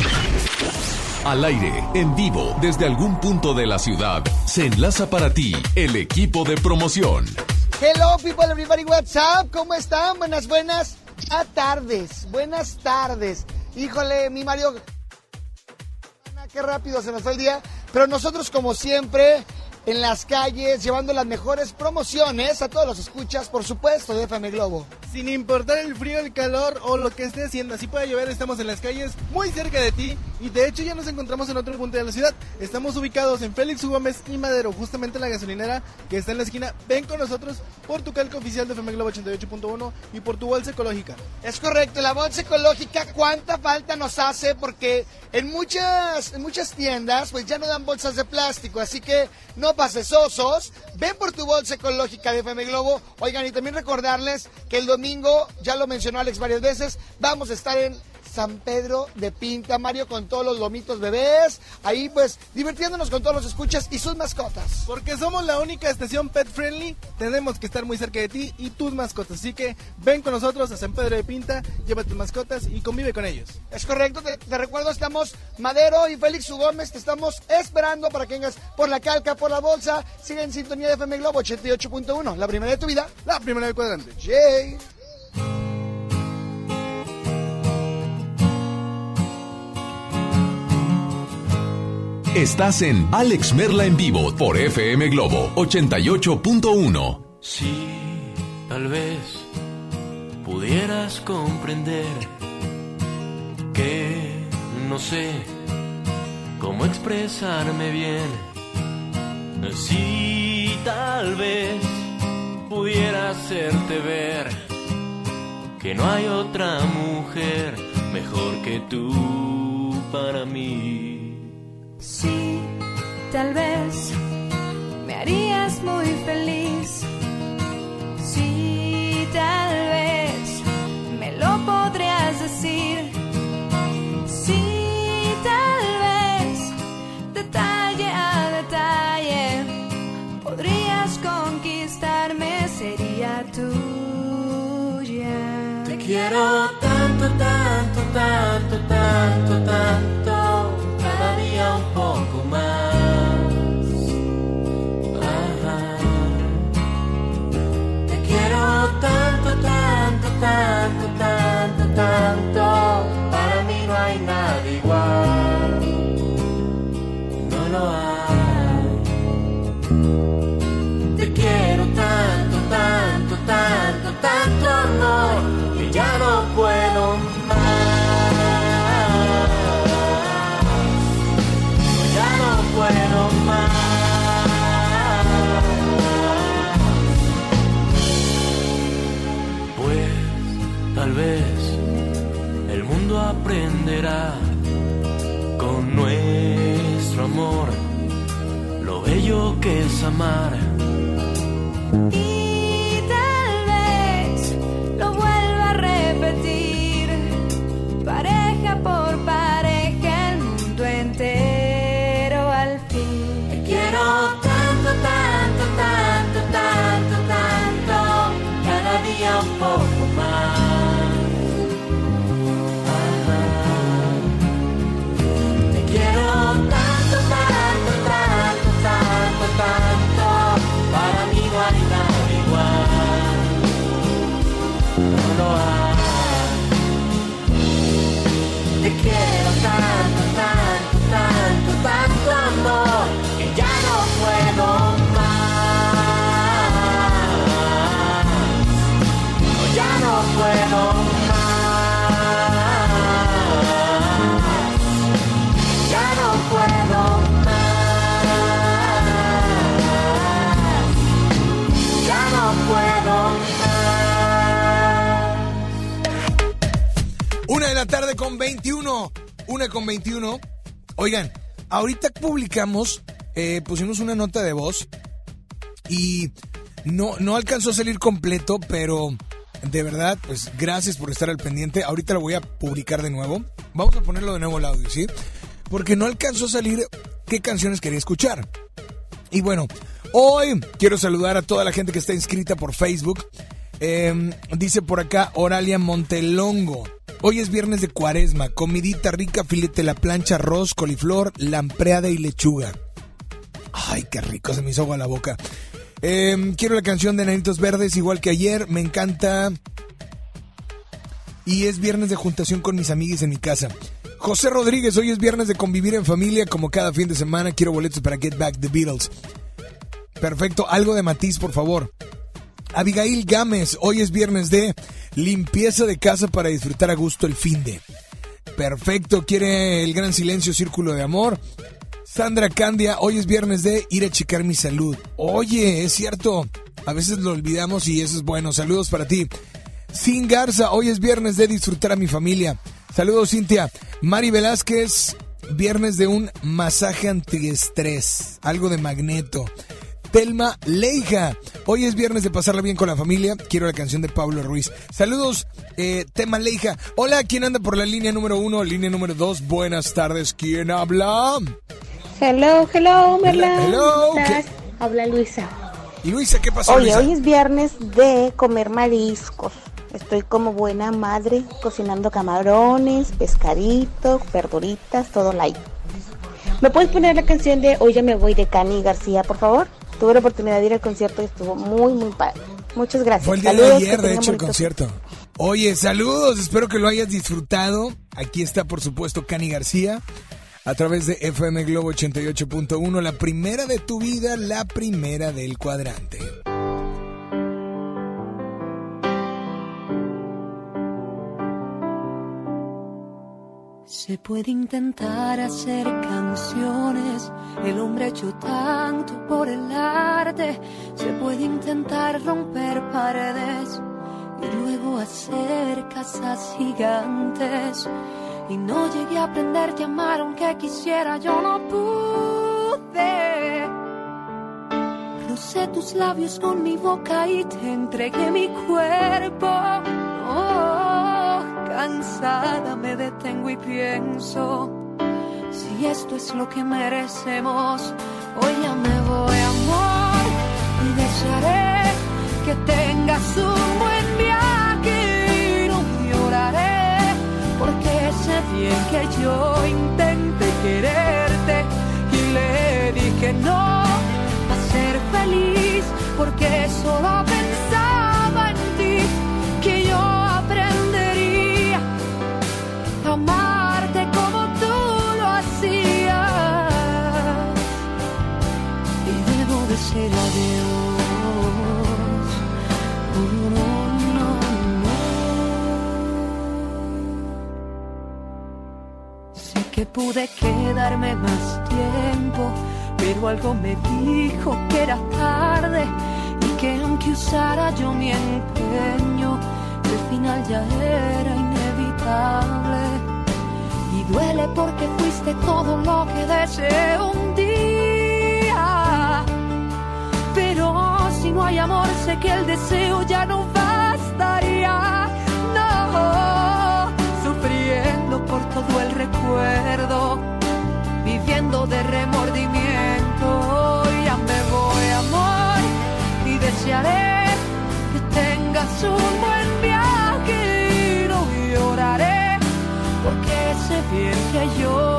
Al aire, en vivo, desde algún punto de la ciudad, se enlaza para ti el equipo de promoción. Hello people, everybody, what's up? ¿Cómo están? Buenas, buenas a tardes. Buenas tardes. Híjole, mi Mario. Qué rápido se nos fue el día. Pero nosotros, como siempre, en las calles, llevando las mejores promociones a todos los escuchas, por supuesto, de FM Globo. Sin importar el frío, el calor o lo que esté haciendo, así puede llover, estamos en las calles muy cerca de ti Y de hecho ya nos encontramos en otro punto de la ciudad. Estamos ubicados en Félix. Gómez y Madero, justamente en la gasolinera que está en la esquina. Ven con nosotros por tu calco oficial de FM Globo 88.1 y por tu bolsa ecológica. Es correcto, la bolsa ecológica, ¿cuánta falta nos hace? Porque en muchas, en muchas tiendas pues ya no dan bolsas de plástico, así que no pases osos. Ven por tu bolsa ecológica de FM Globo. Oigan, y también recordarles que el domingo, ya lo mencionó Alex varias veces, vamos a estar en San Pedro de Pinta, Mario, con todos los lomitos bebés. Ahí pues divirtiéndonos con todos los escuchas y sus mascotas. Porque somos la única estación pet friendly, tenemos que estar muy cerca de ti y tus mascotas. Así que ven con nosotros a San Pedro de Pinta, lleva tus mascotas y convive con ellos. Es correcto, te, te recuerdo, estamos Madero y Félix U. Gómez, te estamos esperando para que vengas por la calca, por la bolsa. Sigue en sintonía de FM Globo 88.1, la primera de tu vida, la primera del cuadrante. Jay. Estás en Alex Merla en vivo por FM Globo 88.1. Sí, tal vez pudieras comprender que no sé cómo expresarme bien. Sí, tal vez pudiera hacerte ver que no hay otra mujer mejor que tú para mí. Sí, tal vez me harías muy feliz. Sí, tal vez me lo podrías decir. Sí, tal vez detalle a detalle podrías conquistarme, sería tuya. Te quiero tanto, tanto, tanto, tanto, tanto, tanto, para mí no hay nada igual. No lo hay. Con nuestro amor lo bello que es amar. Con 21. Una con 21. Oigan, ahorita publicamos, eh, pusimos una nota de voz y no, no alcanzó a salir completo, pero de verdad, pues gracias por estar al pendiente. Ahorita lo voy a publicar de nuevo. Vamos a ponerlo de nuevo el audio, ¿sí? Porque no alcanzó a salir qué canciones quería escuchar. Y bueno, hoy quiero saludar a toda la gente que está inscrita por Facebook. Eh, dice por acá Oralia Montelongo. Hoy es viernes de cuaresma, comidita rica, filete la plancha, arroz, coliflor, lampreada y lechuga. Ay, qué rico, se me hizo agua la boca. Eh, quiero la canción de Nanitos Verdes, igual que ayer, me encanta. Y es viernes de juntación con mis amiguis en mi casa. José Rodríguez, hoy es viernes de convivir en familia, como cada fin de semana. Quiero boletos para Get Back the Beatles. Perfecto, algo de matiz, por favor. Abigail Gámez, hoy es viernes de limpieza de casa para disfrutar a gusto el fin de. Perfecto, quiere el gran silencio, círculo de amor. Sandra Candia, hoy es viernes de ir a checar mi salud. Oye, es cierto, a veces lo olvidamos y eso es bueno. Saludos para ti. Sin Garza, hoy es viernes de disfrutar a mi familia. Saludos, Cintia. Mari Velázquez, viernes de un masaje antiestrés, algo de magneto. Telma Leija. Hoy es viernes de pasarla bien con la familia. Quiero la canción de Pablo Ruiz. Saludos, eh, Telma Leija. Hola, ¿quién anda por la línea número uno? Línea número dos. Buenas tardes. ¿Quién habla? Hello, hello, Merla. Hello, ¿Cómo ¿qué- estás? Habla Luisa. Y Luisa, ¿qué pasó, Oye, Luisa? hoy es viernes de comer mariscos. Estoy como buena madre cocinando camarones, pescadito, verduritas, todo light. ¿Me puedes poner la canción de Hoy ya me voy de Cani García, por favor? Tuve la oportunidad de ir al concierto y estuvo muy, muy padre. Muchas gracias. Fue el día Saludos, de ayer, de hecho, el concierto. Oye, saludos, espero que lo hayas disfrutado. Aquí está, por supuesto, Cani García, a través de FM Globo 88.1, la primera de tu vida, la primera del cuadrante. Se puede intentar hacer canciones, el hombre ha hecho tanto por el arte. Se puede intentar romper paredes y luego hacer casas gigantes. Y no llegué a aprenderte a amar aunque quisiera, yo no pude. Crucé tus labios con mi boca y te entregué mi cuerpo. Oh, cansada me detengo y pienso si esto es lo que merecemos. Hoy ya me voy, amor, pude quedarme más tiempo, pero algo me dijo que era tarde y que aunque usara yo mi empeño, el final ya era inevitable. Y duele porque fuiste todo lo que deseé un día. Pero si no hay amor, sé que el deseo ya no por todo el recuerdo, viviendo de remordimiento. Ya me voy, amor, y desearé que tengas un buen viaje y no lloraré, porque sé bien que yo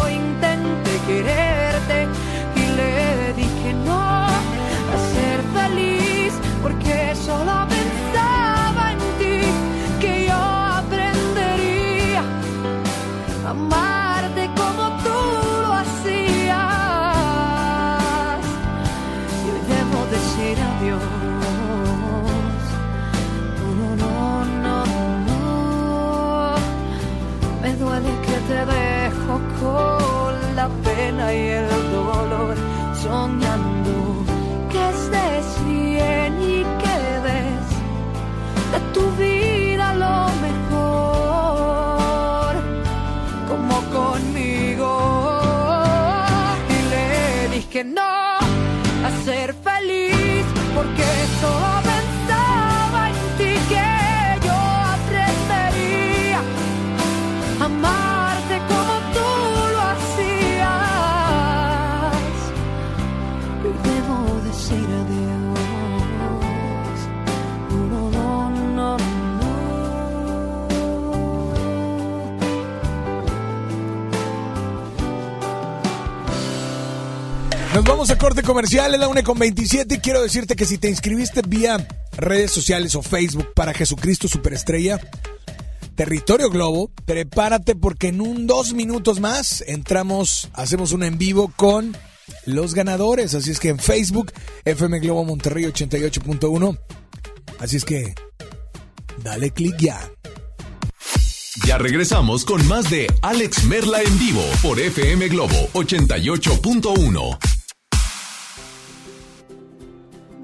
dejo con la pena y el a corte comercial, es la 1 con 27 y quiero decirte que si te inscribiste vía redes sociales o Facebook para Jesucristo Superestrella, Territorio Globo, prepárate porque en un dos minutos más entramos, hacemos un en vivo con los ganadores. Así es que en Facebook, FM Globo Monterrey 88.1. Así es que dale clic ya. Ya regresamos con más de Alex Merla en vivo por FM Globo 88.1.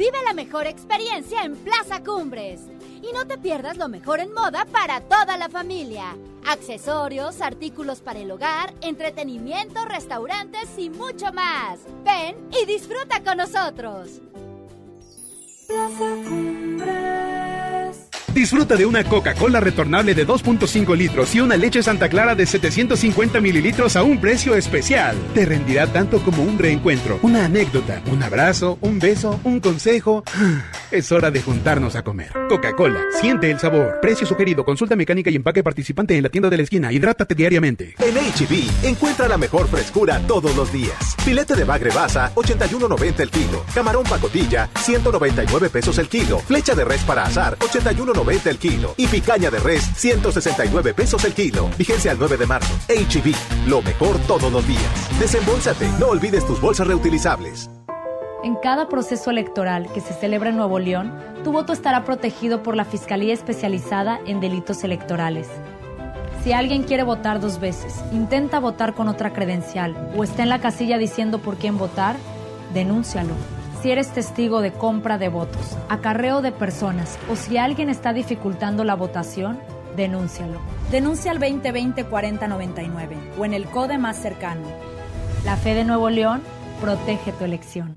Vive la mejor experiencia en Plaza Cumbres. Y no te pierdas lo mejor en moda para toda la familia. Accesorios, artículos para el hogar, entretenimiento, restaurantes y mucho más. Ven y disfruta con nosotros. Plaza Cumbres. Disfruta de una Coca-Cola retornable de 2.5 litros y una leche Santa Clara de 750 mililitros a un precio especial. Te rendirá tanto como un reencuentro, una anécdota, un abrazo, un beso, un consejo. Es hora de juntarnos a comer. Coca-Cola, siente el sabor. Precio sugerido, consulta mecánica y empaque participante en la tienda de la esquina. Hidrátate diariamente. En HB, encuentra la mejor frescura todos los días. Filete de bagre basa, 81.90 el kilo. Camarón pacotilla, 199 pesos el kilo. Flecha de res para azar, 81.90 el kilo. Y picaña de res, 169 pesos el kilo. Vigencia al 9 de marzo. HB, lo mejor todos los días. Desembolsate, no olvides tus bolsas reutilizables. En cada proceso electoral que se celebra en Nuevo León, tu voto estará protegido por la Fiscalía Especializada en Delitos Electorales. Si alguien quiere votar dos veces, intenta votar con otra credencial o está en la casilla diciendo por quién votar, denúncialo. Si eres testigo de compra de votos, acarreo de personas o si alguien está dificultando la votación, denúncialo. Denuncia al 2020-4099 o en el CODE más cercano. La fe de Nuevo León protege tu elección.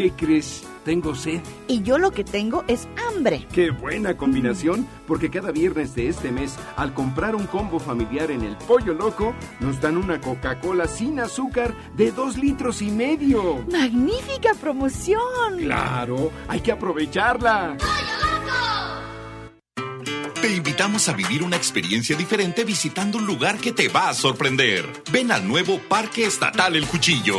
¿Qué crees? Tengo sed. Y yo lo que tengo es hambre. Qué buena combinación, porque cada viernes de este mes, al comprar un combo familiar en el Pollo Loco, nos dan una Coca-Cola sin azúcar de dos litros y medio. ¡Magnífica promoción! Claro, hay que aprovecharla. Te invitamos a vivir una experiencia diferente visitando un lugar que te va a sorprender. Ven al nuevo Parque Estatal El Cuchillo.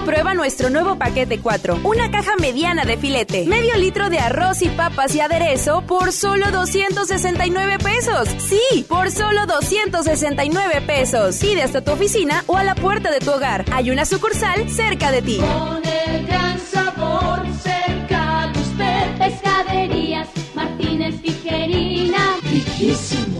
Y prueba nuestro nuevo paquete 4. Una caja mediana de filete. Medio litro de arroz y papas y aderezo por solo 269 pesos. Sí, por solo 269 pesos. Pide hasta tu oficina o a la puerta de tu hogar. Hay una sucursal cerca de ti. Con el gran sabor cerca de usted. Pescaderías Martínez Tijerina. Riquísimo.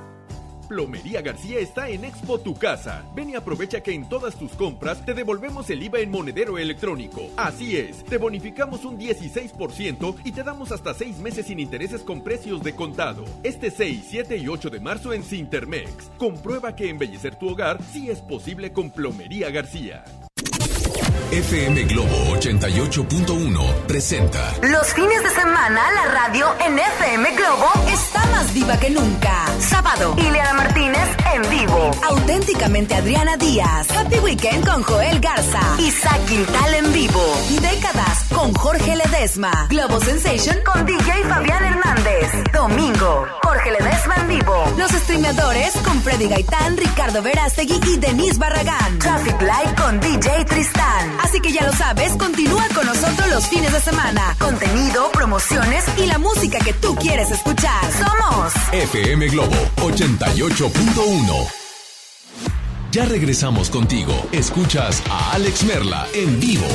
Plomería García está en Expo Tu Casa. Ven y aprovecha que en todas tus compras te devolvemos el IVA en monedero electrónico. Así es, te bonificamos un 16% y te damos hasta 6 meses sin intereses con precios de contado. Este 6, 7 y 8 de marzo en Cintermex. Comprueba que embellecer tu hogar sí es posible con Plomería García. FM Globo 88.1 presenta Los fines de semana la radio en FM Globo está más viva que nunca. Sábado, Ileana Martínez en vivo. Auténticamente Adriana Díaz. Happy Weekend con Joel Garza. Isaac Quintal en vivo. Décadas con Jorge Ledesma. Globo Sensation con DJ Fabián Hernández. Domingo, Jorge Ledesma en vivo. Los streameadores con Freddy Gaitán, Ricardo Verástegui y Denise Barragán. Traffic Light con DJ Tristán. Así que ya lo sabes, continúa con nosotros los fines de semana. Contenido, promociones y la música que tú quieres escuchar. Somos FM Globo 88.1. Ya regresamos contigo. Escuchas a Alex Merla en vivo.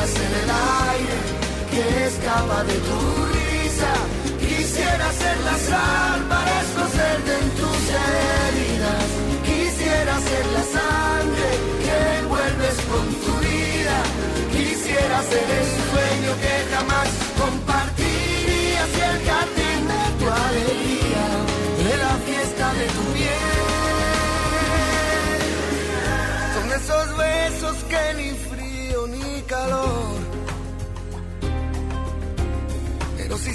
Quisiera ser el aire que escapa de tu risa. Quisiera ser la sal para escocerte en tus heridas. Quisiera ser la sangre que envuelves con tu vida. Quisiera ser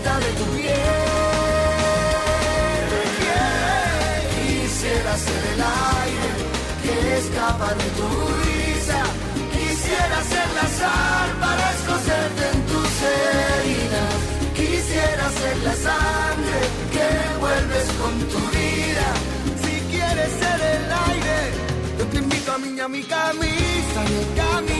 de tu piel. Quisiera ser el aire que escapa de tu risa. Quisiera ser la sal para escocerte en tus heridas. Quisiera ser la sangre que envuelves con tu vida. Si quieres ser el aire, yo te invito a enseña mi camisa, mi camisa.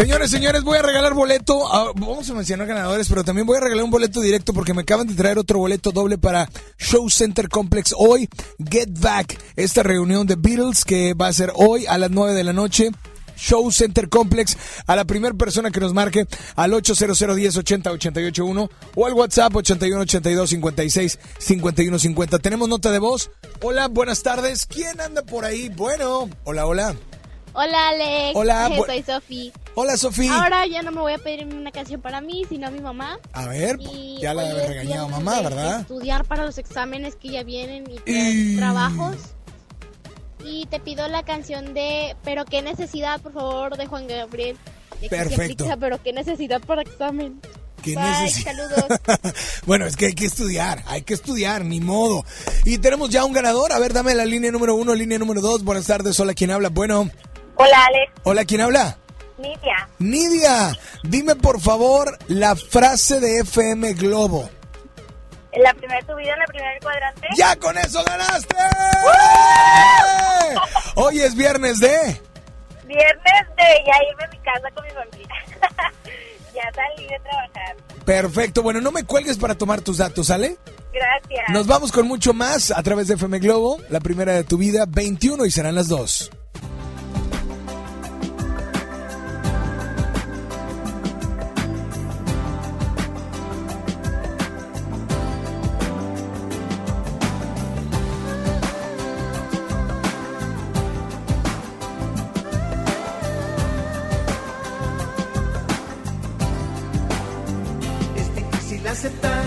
Señores, señores, voy a regalar boleto. ah, vamos a mencionar ganadores, pero también voy a regalar un boleto directo porque me acaban de traer otro boleto doble para Show Center Complex hoy. Get Back, esta reunión de Beatles que va a ser hoy a las 9 de la noche. Show Center Complex a la primera persona que nos marque al 800 10 80 881 o al WhatsApp 81 82 56 51 50. Tenemos nota de voz. Hola, buenas tardes. ¿Quién anda por ahí? Bueno, hola, hola. Hola Alex. Hola, soy Sofi. Hola, Sofía. Ahora ya no me voy a pedir una canción para mí, sino a mi mamá. A ver, Y ya la es regañado mamá, de ¿verdad? Estudiar para los exámenes que ya vienen y, Y- trabajos. Y te pido la canción de Pero qué necesidad, por favor, de Juan Gabriel. Sí Perfecto. aplica, pero qué necesidad para examen. ¿Qué Bye, saludos. bueno, es que hay que estudiar, hay que estudiar, ni modo. Y tenemos ya un ganador. A ver, dame la línea número uno, línea número dos. Buenas tardes, hola, ¿quién habla? Bueno, Hola, Alex. hola, ¿quién habla? Nidia. Nidia, dime por favor la frase de FM Globo. La primera tu vida, en la primera del cuadrante. ¡Ya con eso ganaste! Hoy es viernes de... Viernes de ya irme a mi casa con mi familia. ya salí de trabajar. Perfecto, bueno, no me cuelgues para tomar tus datos, ¿sale? Gracias. Nos vamos con mucho más a través de FM Globo, la primera de tu vida, 21 y serán las dos. Aceptar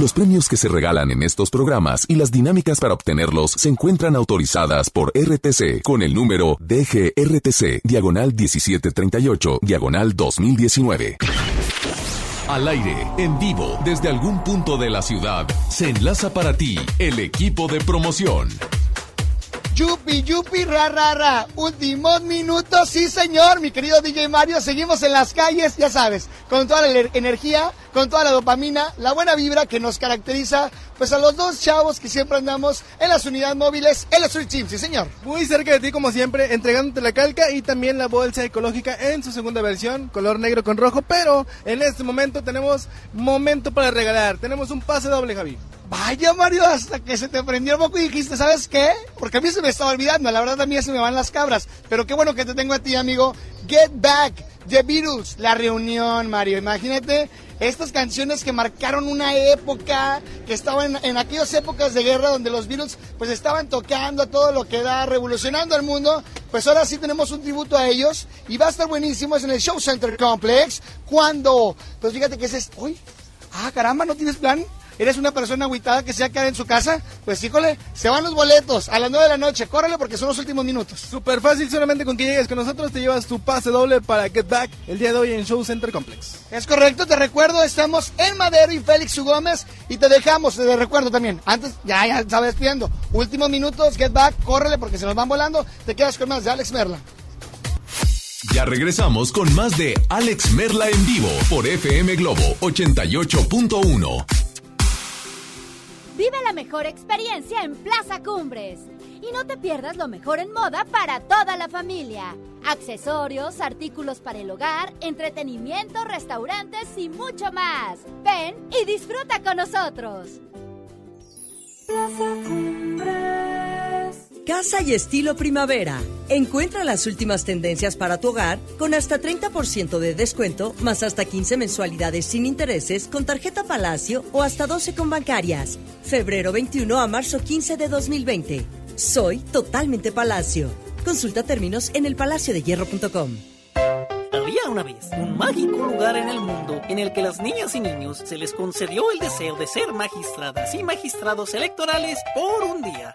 Los premios que se regalan en estos programas y las dinámicas para obtenerlos se encuentran autorizadas por RTC con el número DGRTC, diagonal 1738, diagonal 2019. Al aire, en vivo, desde algún punto de la ciudad, se enlaza para ti el equipo de promoción. Yupi, yupi, ra, ra, ra. Últimos minutos, sí, señor, mi querido DJ Mario. Seguimos en las calles, ya sabes, con toda la ener- energía, con toda la dopamina, la buena vibra que nos caracteriza, pues a los dos chavos que siempre andamos en las unidades móviles, en la Street Team, sí, señor. Muy cerca de ti, como siempre, entregándote la calca y también la bolsa ecológica en su segunda versión, color negro con rojo. Pero en este momento tenemos momento para regalar. Tenemos un pase doble, Javi. Vaya, Mario, hasta que se te prendió el moco y dijiste, ¿sabes qué? Porque a mí se me estaba olvidando, la verdad a mí se me van las cabras. Pero qué bueno que te tengo a ti, amigo. Get Back, The Beatles, La Reunión, Mario. Imagínate estas canciones que marcaron una época, que estaban en aquellas épocas de guerra donde los Beatles pues estaban tocando a todo lo que da, revolucionando el mundo. Pues ahora sí tenemos un tributo a ellos y va a estar buenísimo, es en el Show Center Complex. Cuando, pues fíjate que ese es, uy, ah, caramba, ¿no tienes plan? ¿Eres una persona agüitada que se va a quedar en su casa? Pues híjole, se van los boletos a las 9 de la noche. Córrele porque son los últimos minutos. Súper fácil, solamente con que llegues con nosotros te llevas tu pase doble para Get Back el día de hoy en Show Center Complex. Es correcto, te recuerdo, estamos en Madero y Félix U. Gómez y te dejamos, te recuerdo también, antes, ya, ya sabes despidiendo, últimos minutos, get back, córrele porque se nos van volando, te quedas con más de Alex Merla. Ya regresamos con más de Alex Merla en vivo por FM Globo 88.1. Vive la mejor experiencia en Plaza Cumbres. Y no te pierdas lo mejor en moda para toda la familia. Accesorios, artículos para el hogar, entretenimiento, restaurantes y mucho más. Ven y disfruta con nosotros. Plaza Cumbres. Casa y estilo primavera. Encuentra las últimas tendencias para tu hogar con hasta 30% de descuento, más hasta 15 mensualidades sin intereses con tarjeta Palacio o hasta 12 con bancarias. Febrero 21 a marzo 15 de 2020. Soy totalmente Palacio. Consulta términos en elpalaciodehierro.com. Había una vez un mágico lugar en el mundo en el que las niñas y niños se les concedió el deseo de ser magistradas y magistrados electorales por un día.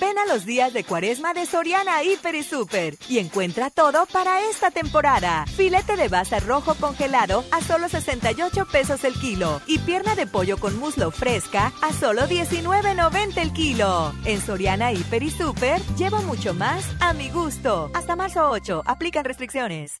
Ven a los días de cuaresma de Soriana Hiper y Super y encuentra todo para esta temporada. Filete de basa rojo congelado a solo 68 pesos el kilo y pierna de pollo con muslo fresca a solo 19.90 el kilo. En Soriana Hiper y Super llevo mucho más a mi gusto. Hasta marzo 8, aplican restricciones.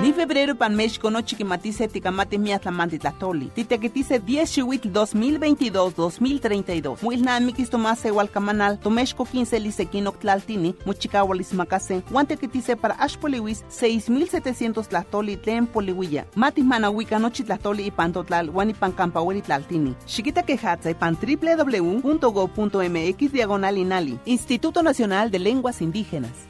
Ni febrero pan México no chiquimatice ticamate miatlamante tlatoli. Titequetice 10 chihuitl 2022-2032. Muilnamikis tomase igualcamanal. Tomexco 15 lisequino tlaltini. Muchicahualis macase. Guantequetice para ashpoliwis 6700 tlatoli tlen poliwilla. Matis manahuica nochi tlatoli y pantotlal. Guanipan campahueli tlaltini. Chiquita quejatza y pan www.go.mx diagonal inali. Instituto Nacional de Lenguas Indígenas.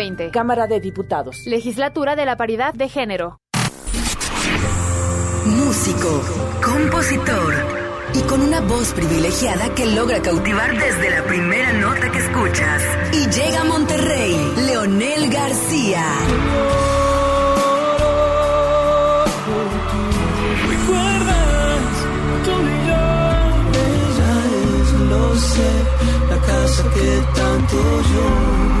Cámara de Diputados. Legislatura de la Paridad de Género. Músico, compositor y con una voz privilegiada que logra cautivar desde la primera nota que escuchas. Y llega a Monterrey, Leonel García. ¿Recuerdas tu Lo sé, la casa que tanto yo.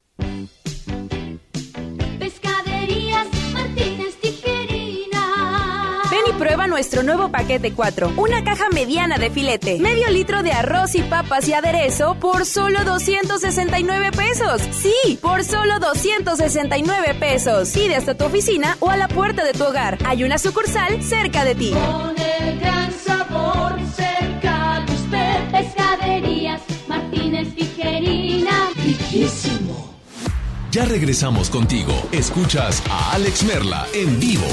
Prueba nuestro nuevo paquete 4. Una caja mediana de filete. Medio litro de arroz y papas y aderezo por solo 269 pesos. Sí, por solo 269 pesos. Pide hasta tu oficina o a la puerta de tu hogar. Hay una sucursal cerca de ti. Con el gran sabor cerca de usted. Pescaderías Martínez Tijerina. Riquísimo. Ya regresamos contigo. Escuchas a Alex Merla en vivo.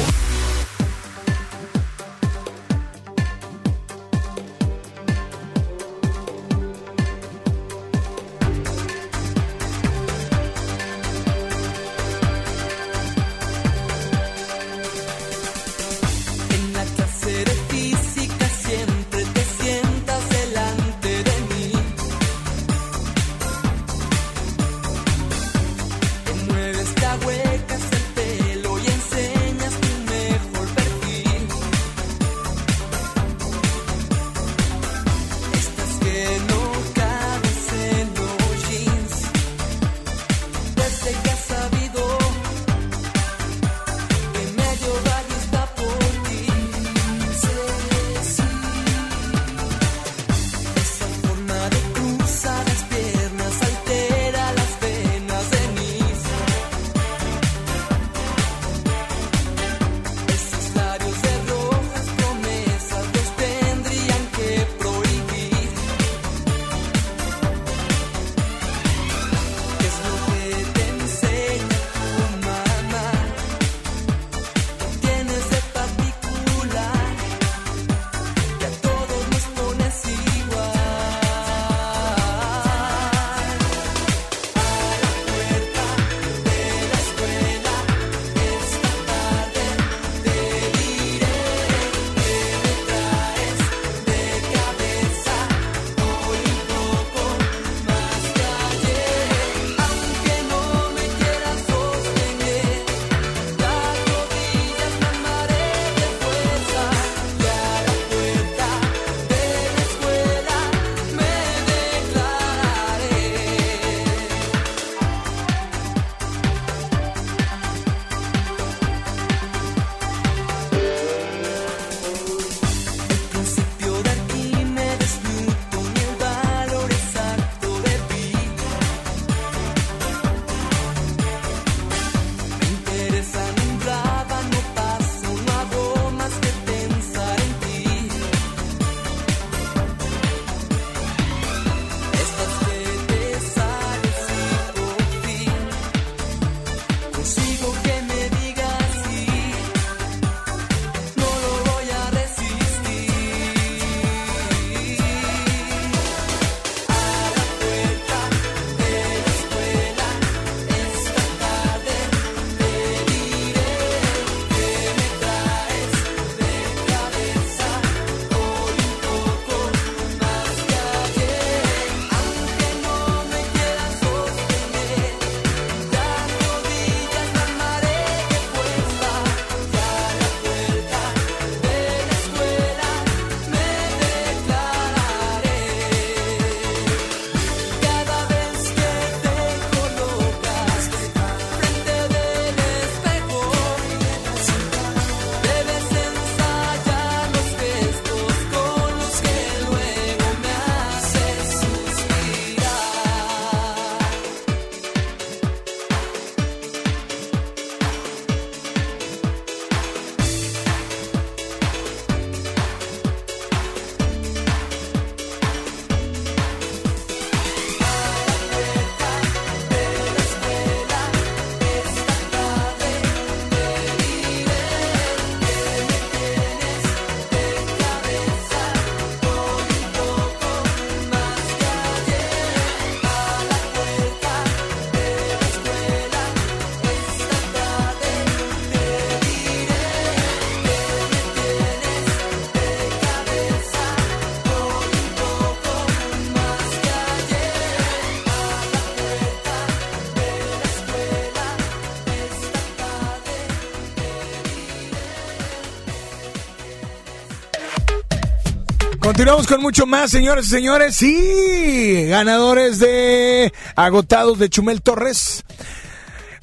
Continuamos con mucho más, señores y señores. Sí, ganadores de agotados de Chumel Torres,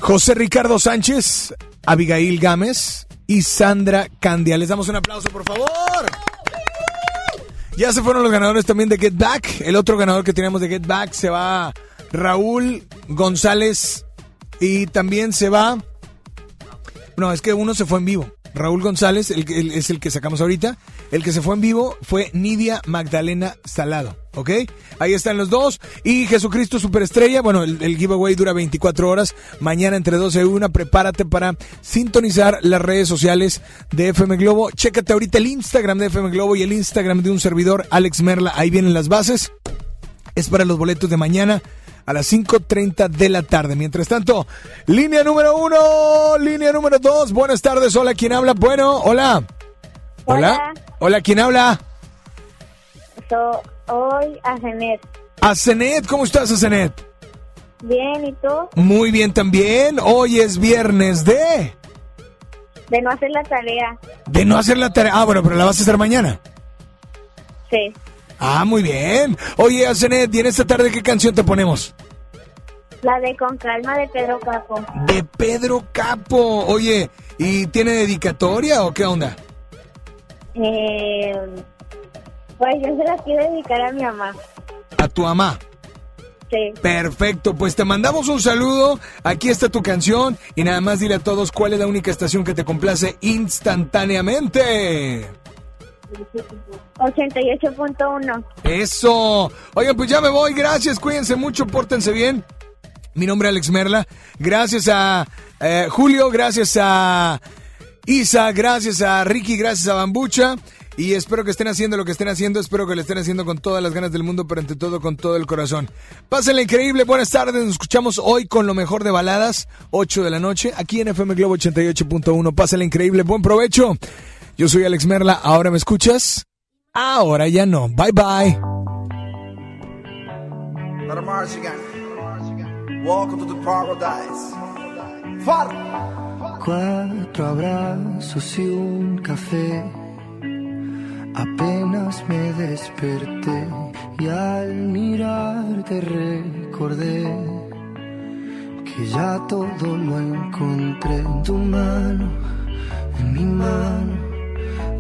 José Ricardo Sánchez, Abigail Gámez y Sandra Candia. Les damos un aplauso, por favor. Ya se fueron los ganadores también de Get Back. El otro ganador que teníamos de Get Back se va Raúl González y también se va... No, es que uno se fue en vivo. Raúl González el, es el que sacamos ahorita. El que se fue en vivo fue Nidia Magdalena Salado. ¿Ok? Ahí están los dos. Y Jesucristo Superestrella. Bueno, el, el giveaway dura 24 horas. Mañana entre 12 y 1. Prepárate para sintonizar las redes sociales de FM Globo. Chécate ahorita el Instagram de FM Globo y el Instagram de un servidor, Alex Merla. Ahí vienen las bases. Es para los boletos de mañana a las 5.30 de la tarde. Mientras tanto, línea número uno, línea número dos. Buenas tardes. Hola, ¿quién habla? Bueno, hola. Hola. Hola, ¿quién habla? So, hoy a Zenet. Asenet, ¿cómo estás, Asenet? Bien, ¿y tú? Muy bien también. Hoy es viernes de... De no hacer la tarea. De no hacer la tarea. Ah, bueno, pero la vas a hacer mañana. Sí. Ah, muy bien. Oye, Asenet, ¿y en esta tarde qué canción te ponemos? La de Con Calma de Pedro Capo. De Pedro Capo. Oye, ¿y tiene dedicatoria o qué onda? Eh, pues yo se la quiero dedicar a mi mamá. A tu mamá. Sí. Perfecto, pues te mandamos un saludo. Aquí está tu canción y nada más dile a todos cuál es la única estación que te complace instantáneamente. 88.1. Eso. Oigan, pues ya me voy. Gracias, cuídense mucho, pórtense bien. Mi nombre es Alex Merla. Gracias a eh, Julio, gracias a Isa, gracias a Ricky, gracias a Bambucha. Y espero que estén haciendo lo que estén haciendo. Espero que lo estén haciendo con todas las ganas del mundo, pero ante todo con todo el corazón. Pásenla increíble. Buenas tardes. Nos escuchamos hoy con lo mejor de baladas. 8 de la noche, aquí en FM Globo 88.1. Pásenla increíble. Buen provecho. Yo soy Alex Merla. ¿Ahora me escuchas? Ahora ya no. Bye bye. Let march again. Welcome to the paradise. Far. Cuatro abrazos y un café. Apenas me desperté y al mirarte recordé que ya todo lo encontré en tu mano, en mi mano,